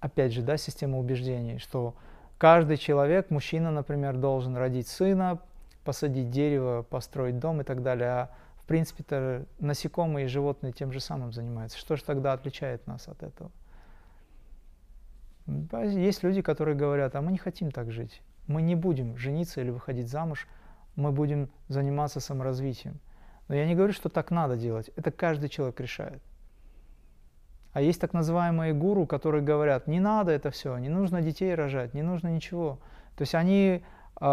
опять же, да, система убеждений, что каждый человек, мужчина, например, должен родить сына, посадить дерево, построить дом и так далее. А в принципе-то насекомые и животные тем же самым занимаются. Что же тогда отличает нас от этого? Есть люди, которые говорят, а мы не хотим так жить. Мы не будем жениться или выходить замуж, мы будем заниматься саморазвитием. Но я не говорю, что так надо делать. Это каждый человек решает. А есть так называемые гуру, которые говорят, не надо это все, не нужно детей рожать, не нужно ничего. То есть они э,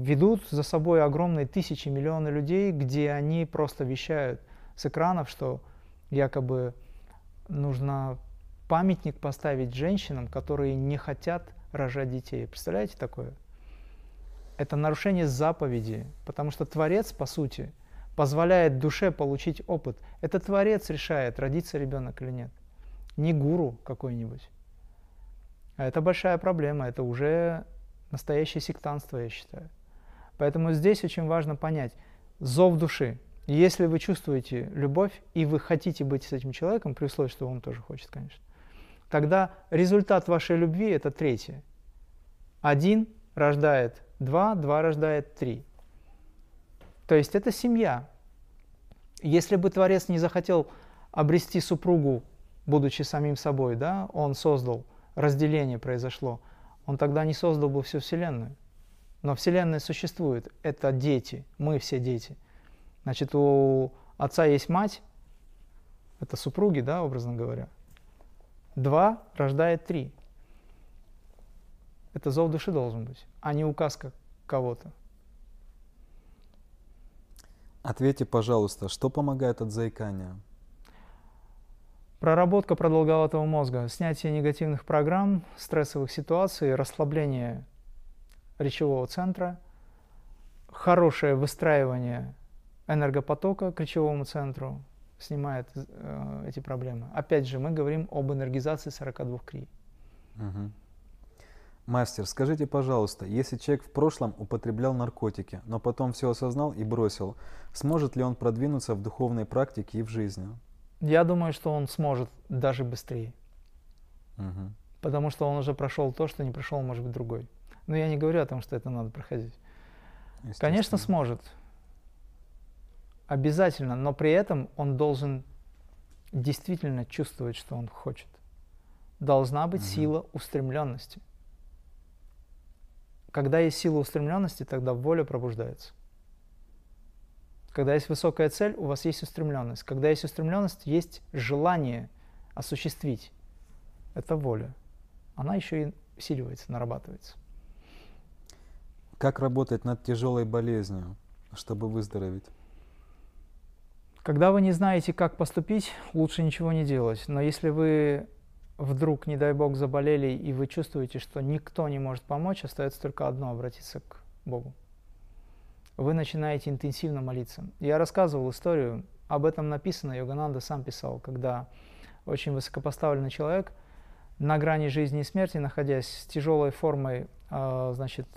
ведут за собой огромные тысячи, миллионы людей, где они просто вещают с экранов, что якобы нужно памятник поставить женщинам, которые не хотят рожать детей. Представляете такое? Это нарушение заповеди, потому что Творец, по сути, позволяет душе получить опыт. Это Творец решает, родится ребенок или нет. Не гуру какой-нибудь. А это большая проблема, это уже настоящее сектантство, я считаю. Поэтому здесь очень важно понять зов души. Если вы чувствуете любовь и вы хотите быть с этим человеком, при условии, что он тоже хочет, конечно, тогда результат вашей любви – это третье. Один рождает два, два рождает три. То есть это семья. Если бы Творец не захотел обрести супругу, будучи самим собой, да, он создал, разделение произошло, он тогда не создал бы всю Вселенную. Но Вселенная существует, это дети, мы все дети. Значит, у отца есть мать, это супруги, да, образно говоря. Два рождает три. Это зов души должен быть, а не указка кого-то. Ответьте, пожалуйста, что помогает от заикания? Проработка продолговатого мозга, снятие негативных программ, стрессовых ситуаций, расслабление речевого центра, хорошее выстраивание энергопотока к речевому центру снимает э, эти проблемы. Опять же, мы говорим об энергизации 42 крий. Угу. Мастер, скажите, пожалуйста, если человек в прошлом употреблял наркотики, но потом все осознал и бросил, сможет ли он продвинуться в духовной практике и в жизни? Я думаю, что он сможет даже быстрее. Угу. Потому что он уже прошел то, что не прошел, может быть, другой. Но я не говорю о том, что это надо проходить. Конечно, сможет. Обязательно, но при этом он должен действительно чувствовать, что он хочет. Должна быть угу. сила устремленности. Когда есть сила устремленности, тогда воля пробуждается. Когда есть высокая цель, у вас есть устремленность. Когда есть устремленность, есть желание осуществить. Это воля. Она еще и усиливается, нарабатывается. Как работать над тяжелой болезнью, чтобы выздороветь? Когда вы не знаете, как поступить, лучше ничего не делать. Но если вы вдруг, не дай бог, заболели, и вы чувствуете, что никто не может помочь, остается только одно – обратиться к Богу. Вы начинаете интенсивно молиться. Я рассказывал историю, об этом написано, Йогананда сам писал, когда очень высокопоставленный человек на грани жизни и смерти, находясь с тяжелой формой, э, значит,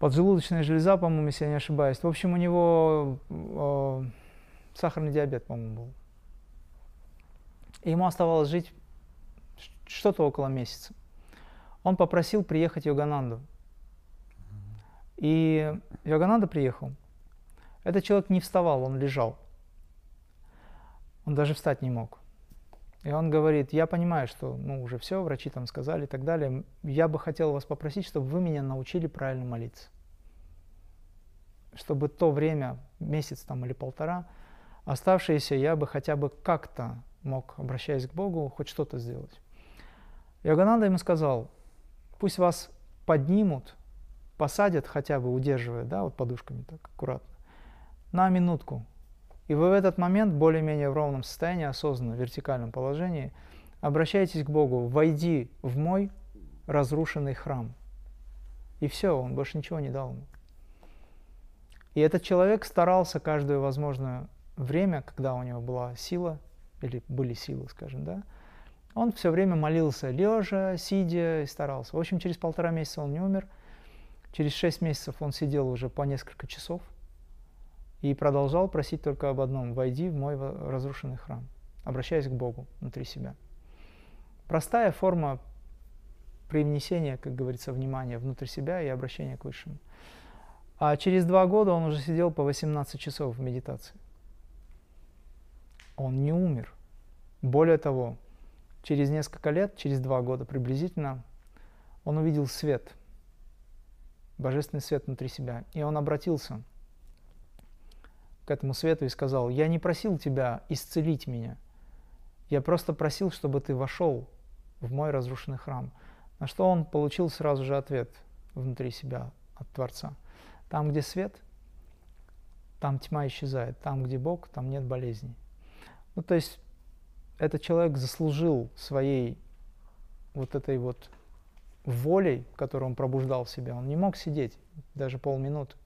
поджелудочная железа, по-моему, если я не ошибаюсь. В общем, у него э, сахарный диабет, по-моему, был. Ему оставалось жить что-то около месяца. Он попросил приехать Йогананду. И Йогананда приехал. Этот человек не вставал, он лежал. Он даже встать не мог. И он говорит, я понимаю, что ну, уже все, врачи там сказали и так далее. Я бы хотел вас попросить, чтобы вы меня научили правильно молиться. Чтобы то время, месяц там или полтора, оставшееся я бы хотя бы как-то мог, обращаясь к Богу, хоть что-то сделать. Йогананда ему сказал, пусть вас поднимут, посадят хотя бы, удерживая, да, вот подушками так аккуратно, на минутку. И вы в этот момент, более-менее в ровном состоянии, осознанно, в вертикальном положении, обращайтесь к Богу, войди в мой разрушенный храм. И все, он больше ничего не дал ему. И этот человек старался каждое возможное время, когда у него была сила, или были силы, скажем, да, он все время молился лежа, сидя и старался. В общем, через полтора месяца он не умер. Через шесть месяцев он сидел уже по несколько часов и продолжал просить только об одном – «Войди в мой разрушенный храм», обращаясь к Богу внутри себя. Простая форма привнесения, как говорится, внимания внутрь себя и обращения к Высшему. А через два года он уже сидел по 18 часов в медитации он не умер. Более того, через несколько лет, через два года приблизительно, он увидел свет, божественный свет внутри себя. И он обратился к этому свету и сказал, я не просил тебя исцелить меня, я просто просил, чтобы ты вошел в мой разрушенный храм. На что он получил сразу же ответ внутри себя от Творца. Там, где свет, там тьма исчезает. Там, где Бог, там нет болезней. Ну, то есть этот человек заслужил своей вот этой вот волей, которую он пробуждал в себе. Он не мог сидеть даже полминуты.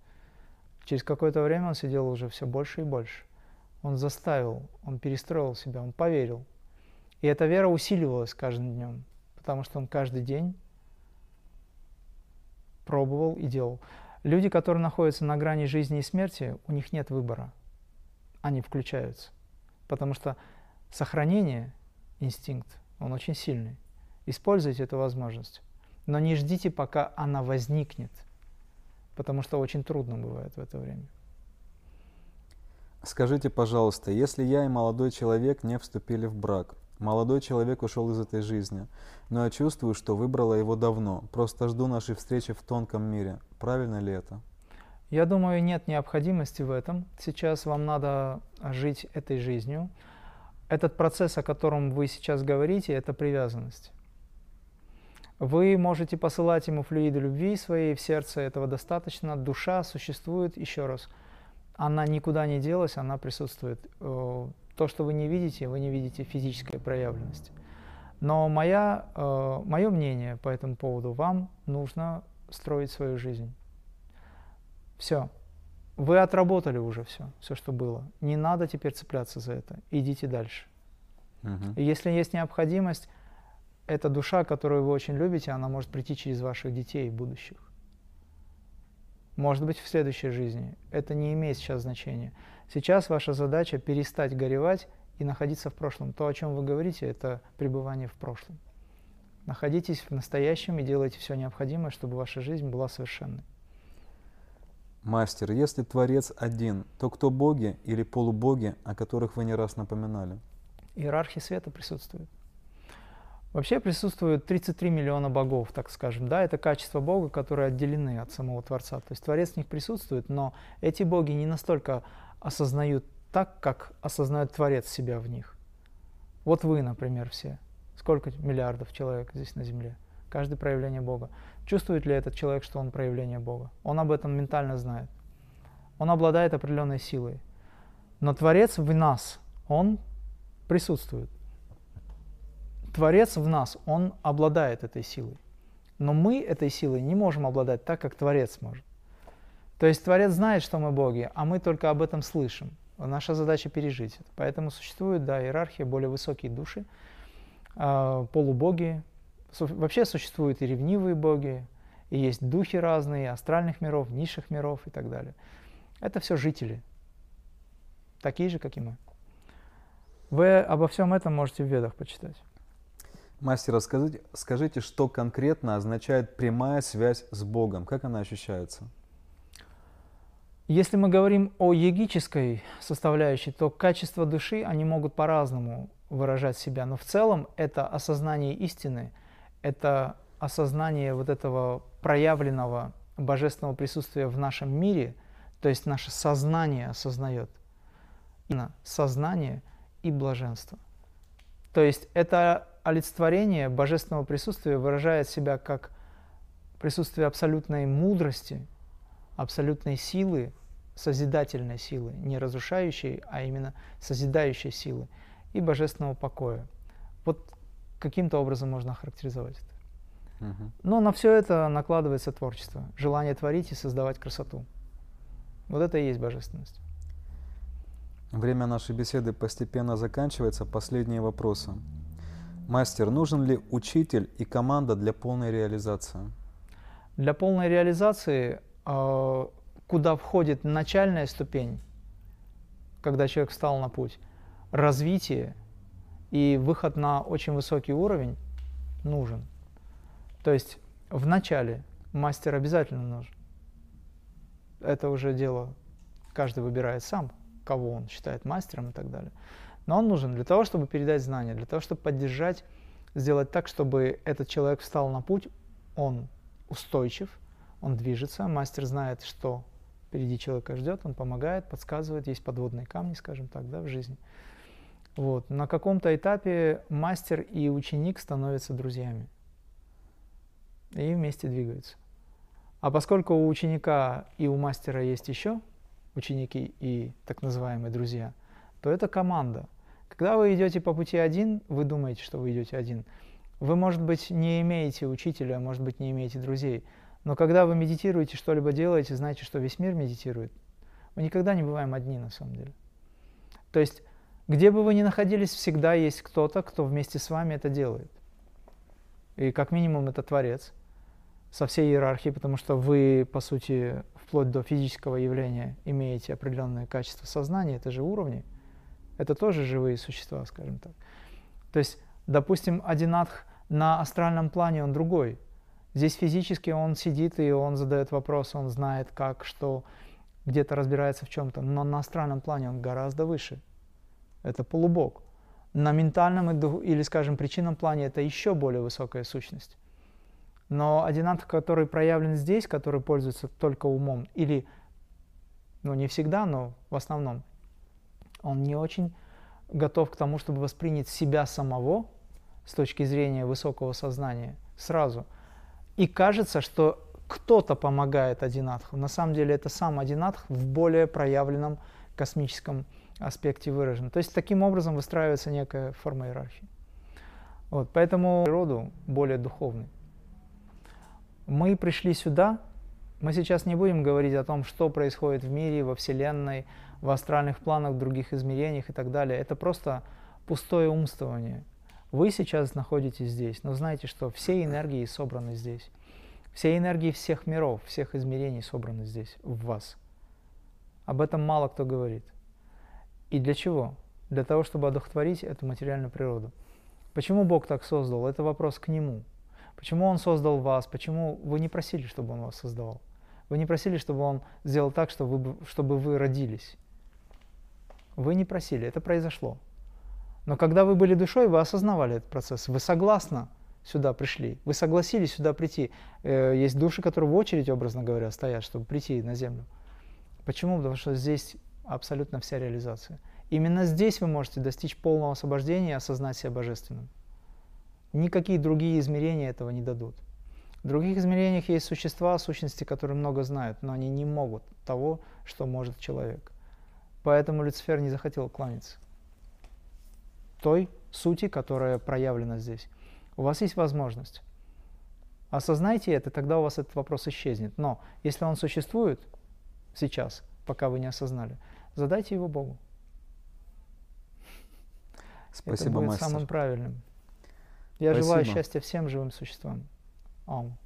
Через какое-то время он сидел уже все больше и больше. Он заставил, он перестроил себя, он поверил. И эта вера усиливалась каждым днем, потому что он каждый день пробовал и делал. Люди, которые находятся на грани жизни и смерти, у них нет выбора. Они включаются. Потому что сохранение, инстинкт, он очень сильный. Используйте эту возможность. Но не ждите, пока она возникнет, потому что очень трудно бывает в это время. Скажите, пожалуйста, если я и молодой человек не вступили в брак, молодой человек ушел из этой жизни, но я чувствую, что выбрала его давно, просто жду нашей встречи в тонком мире. Правильно ли это? Я думаю, нет необходимости в этом. Сейчас вам надо жить этой жизнью. Этот процесс, о котором вы сейчас говорите, это привязанность. Вы можете посылать ему флюиды любви своей в сердце, этого достаточно. Душа существует, еще раз, она никуда не делась, она присутствует. Э, то, что вы не видите, вы не видите физической проявленности. Но моя, э, мое мнение по этому поводу, вам нужно строить свою жизнь. Все. Вы отработали уже все, все, что было. Не надо теперь цепляться за это. Идите дальше. Угу. И если есть необходимость, эта душа, которую вы очень любите, она может прийти через ваших детей будущих. Может быть, в следующей жизни. Это не имеет сейчас значения. Сейчас ваша задача перестать горевать и находиться в прошлом. То, о чем вы говорите, это пребывание в прошлом. Находитесь в настоящем и делайте все необходимое, чтобы ваша жизнь была совершенной. Мастер, если Творец один, то кто боги или полубоги, о которых вы не раз напоминали? Иерархия света присутствует. Вообще присутствует 33 миллиона богов, так скажем. Да, это качества Бога, которые отделены от самого Творца. То есть Творец в них присутствует, но эти боги не настолько осознают так, как осознает Творец себя в них. Вот вы, например, все. Сколько миллиардов человек здесь на Земле? Каждое проявление Бога. Чувствует ли этот человек, что он проявление Бога? Он об этом ментально знает. Он обладает определенной силой. Но Творец в нас, он присутствует. Творец в нас, он обладает этой силой. Но мы этой силой не можем обладать так, как Творец может. То есть Творец знает, что мы боги, а мы только об этом слышим. Наша задача пережить это. Поэтому существует, да, иерархия, более высокие души, э, полубоги. Вообще существуют и ревнивые боги, и есть духи разные, астральных миров, низших миров и так далее. Это все жители, такие же, как и мы. Вы обо всем этом можете в ведах почитать. Мастер, расскажите, скажите, что конкретно означает прямая связь с Богом? Как она ощущается? Если мы говорим о егической составляющей, то качества души, они могут по-разному выражать себя. Но в целом это осознание истины, это осознание вот этого проявленного божественного присутствия в нашем мире, то есть наше сознание осознает. Именно сознание и блаженство. То есть это олицетворение божественного присутствия выражает себя как присутствие абсолютной мудрости, абсолютной силы, созидательной силы, не разрушающей, а именно созидающей силы и божественного покоя. Вот каким-то образом можно охарактеризовать это. Угу. Но на все это накладывается творчество, желание творить и создавать красоту. Вот это и есть божественность. Время нашей беседы постепенно заканчивается. Последние вопросы. Мастер, нужен ли учитель и команда для полной реализации? Для полной реализации, а, куда входит начальная ступень, когда человек встал на путь, развитие и выход на очень высокий уровень нужен. То есть в начале мастер обязательно нужен. Это уже дело каждый выбирает сам, кого он считает мастером и так далее. Но он нужен для того, чтобы передать знания, для того, чтобы поддержать сделать так, чтобы этот человек встал на путь, он устойчив, он движется, мастер знает, что впереди человека ждет, он помогает, подсказывает, есть подводные камни, скажем так, да, в жизни. Вот. На каком-то этапе мастер и ученик становятся друзьями и вместе двигаются. А поскольку у ученика и у мастера есть еще ученики и так называемые друзья, то это команда. Когда вы идете по пути один, вы думаете, что вы идете один. Вы, может быть, не имеете учителя, может быть, не имеете друзей. Но когда вы медитируете, что-либо делаете, знаете, что весь мир медитирует. Мы никогда не бываем одни, на самом деле. То есть, где бы вы ни находились, всегда есть кто-то, кто вместе с вами это делает. И как минимум это Творец со всей иерархией, потому что вы, по сути, вплоть до физического явления имеете определенное качество сознания, это же уровни. Это тоже живые существа, скажем так. То есть, допустим, Адинатх на астральном плане он другой – Здесь физически он сидит и он задает вопросы, он знает как, что, где-то разбирается в чем-то, но на астральном плане он гораздо выше. Это полубог. На ментальном или, скажем, причинном плане это еще более высокая сущность. Но одинатор, который проявлен здесь, который пользуется только умом, или, ну не всегда, но в основном, он не очень готов к тому, чтобы воспринять себя самого с точки зрения высокого сознания сразу – и кажется, что кто-то помогает Адинатху. На самом деле это сам Адинатх в более проявленном космическом аспекте выражен. То есть таким образом выстраивается некая форма иерархии. Вот, поэтому природу более духовный. Мы пришли сюда, мы сейчас не будем говорить о том, что происходит в мире, во Вселенной, в астральных планах, в других измерениях и так далее. Это просто пустое умствование. Вы сейчас находитесь здесь, но знайте, что все энергии собраны здесь. Все энергии всех миров, всех измерений собраны здесь, в вас. Об этом мало кто говорит. И для чего? Для того, чтобы одухотворить эту материальную природу. Почему Бог так создал? Это вопрос к Нему. Почему Он создал вас? Почему вы не просили, чтобы Он вас создавал? Вы не просили, чтобы Он сделал так, чтобы вы, чтобы вы родились. Вы не просили, это произошло. Но когда вы были душой, вы осознавали этот процесс. Вы согласно сюда пришли. Вы согласились сюда прийти. Э, есть души, которые в очередь, образно говоря, стоят, чтобы прийти на землю. Почему? Потому что здесь абсолютно вся реализация. Именно здесь вы можете достичь полного освобождения и осознать себя божественным. Никакие другие измерения этого не дадут. В других измерениях есть существа, сущности, которые много знают, но они не могут того, что может человек. Поэтому Люцифер не захотел кланяться той сути, которая проявлена здесь. У вас есть возможность. Осознайте это, тогда у вас этот вопрос исчезнет. Но если он существует сейчас, пока вы не осознали, задайте его Богу. Спасибо, это будет мастер. самым правильным. Я Спасибо. желаю счастья всем живым существам. Ам.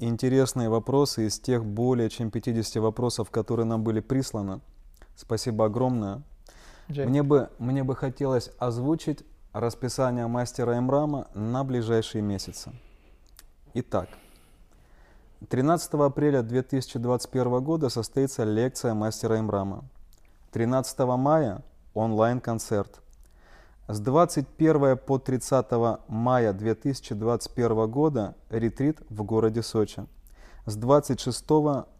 Интересные вопросы из тех более чем 50 вопросов, которые нам были присланы. Спасибо огромное. Джей. Мне бы, мне бы хотелось озвучить расписание мастера Эмрама на ближайшие месяцы. Итак, 13 апреля 2021 года состоится лекция мастера Имрама. 13 мая онлайн-концерт. С 21 по 30 мая 2021 года ретрит в городе Сочи. С 26,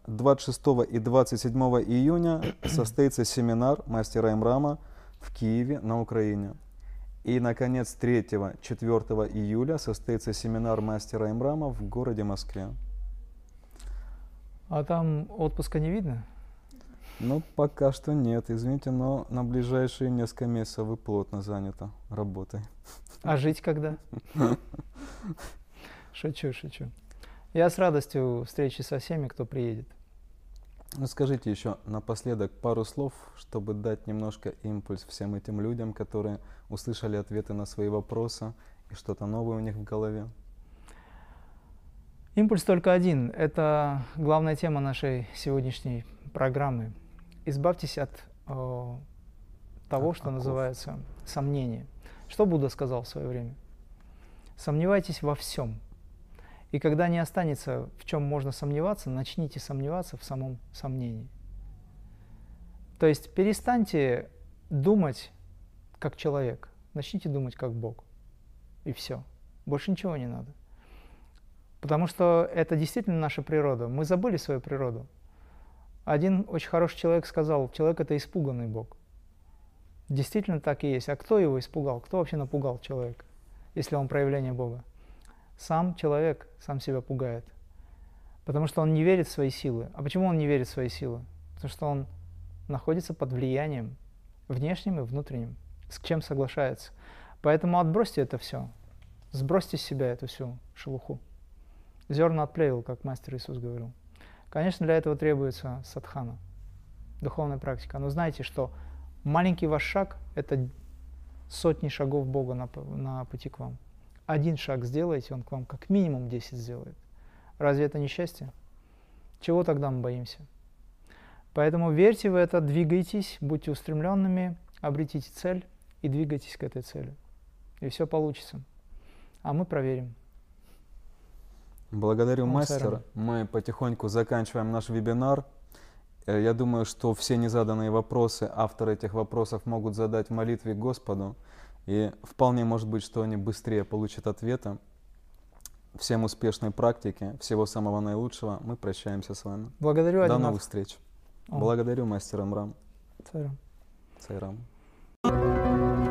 26 и 27 июня состоится семинар мастера Имрама в Киеве на Украине. И, наконец, 3-4 июля состоится семинар мастера Имрама в городе Москве. А там отпуска не видно? Ну, пока что нет, извините, но на ближайшие несколько месяцев вы плотно заняты работой. А жить когда? Шучу, шучу. Я с радостью встречи со всеми, кто приедет. Ну, скажите еще напоследок пару слов, чтобы дать немножко импульс всем этим людям, которые услышали ответы на свои вопросы и что-то новое у них в голове. Импульс только один. Это главная тема нашей сегодняшней программы. Избавьтесь от э, того, От что оков. называется сомнение. Что Будда сказал в свое время? Сомневайтесь во всем. И когда не останется, в чем можно сомневаться, начните сомневаться в самом сомнении. То есть перестаньте думать как человек, начните думать как Бог. И все. Больше ничего не надо. Потому что это действительно наша природа. Мы забыли свою природу. Один очень хороший человек сказал, человек это испуганный Бог. Действительно так и есть. А кто его испугал? Кто вообще напугал человека, если он проявление Бога? Сам человек сам себя пугает. Потому что он не верит в свои силы. А почему он не верит в свои силы? Потому что он находится под влиянием внешним и внутренним, с чем соглашается. Поэтому отбросьте это все, сбросьте с себя эту всю шелуху. Зерна отплевел, как мастер Иисус говорил. Конечно, для этого требуется садхана, духовная практика. Но знайте, что маленький ваш шаг – это сотни шагов Бога на, на пути к вам. Один шаг сделаете, Он к вам как минимум 10 сделает. Разве это не счастье? Чего тогда мы боимся? Поэтому верьте в это, двигайтесь, будьте устремленными, обретите цель и двигайтесь к этой цели. И все получится. А мы проверим. Благодарю, мастер. Мы потихоньку заканчиваем наш вебинар. Э, я думаю, что все незаданные вопросы, авторы этих вопросов могут задать в молитве Господу. И вполне может быть, что они быстрее получат ответы. Всем успешной практики, всего самого наилучшего. Мы прощаемся с вами. Благодарю, До новых встреч. О. Благодарю мастера Мрам. Царам. Царам.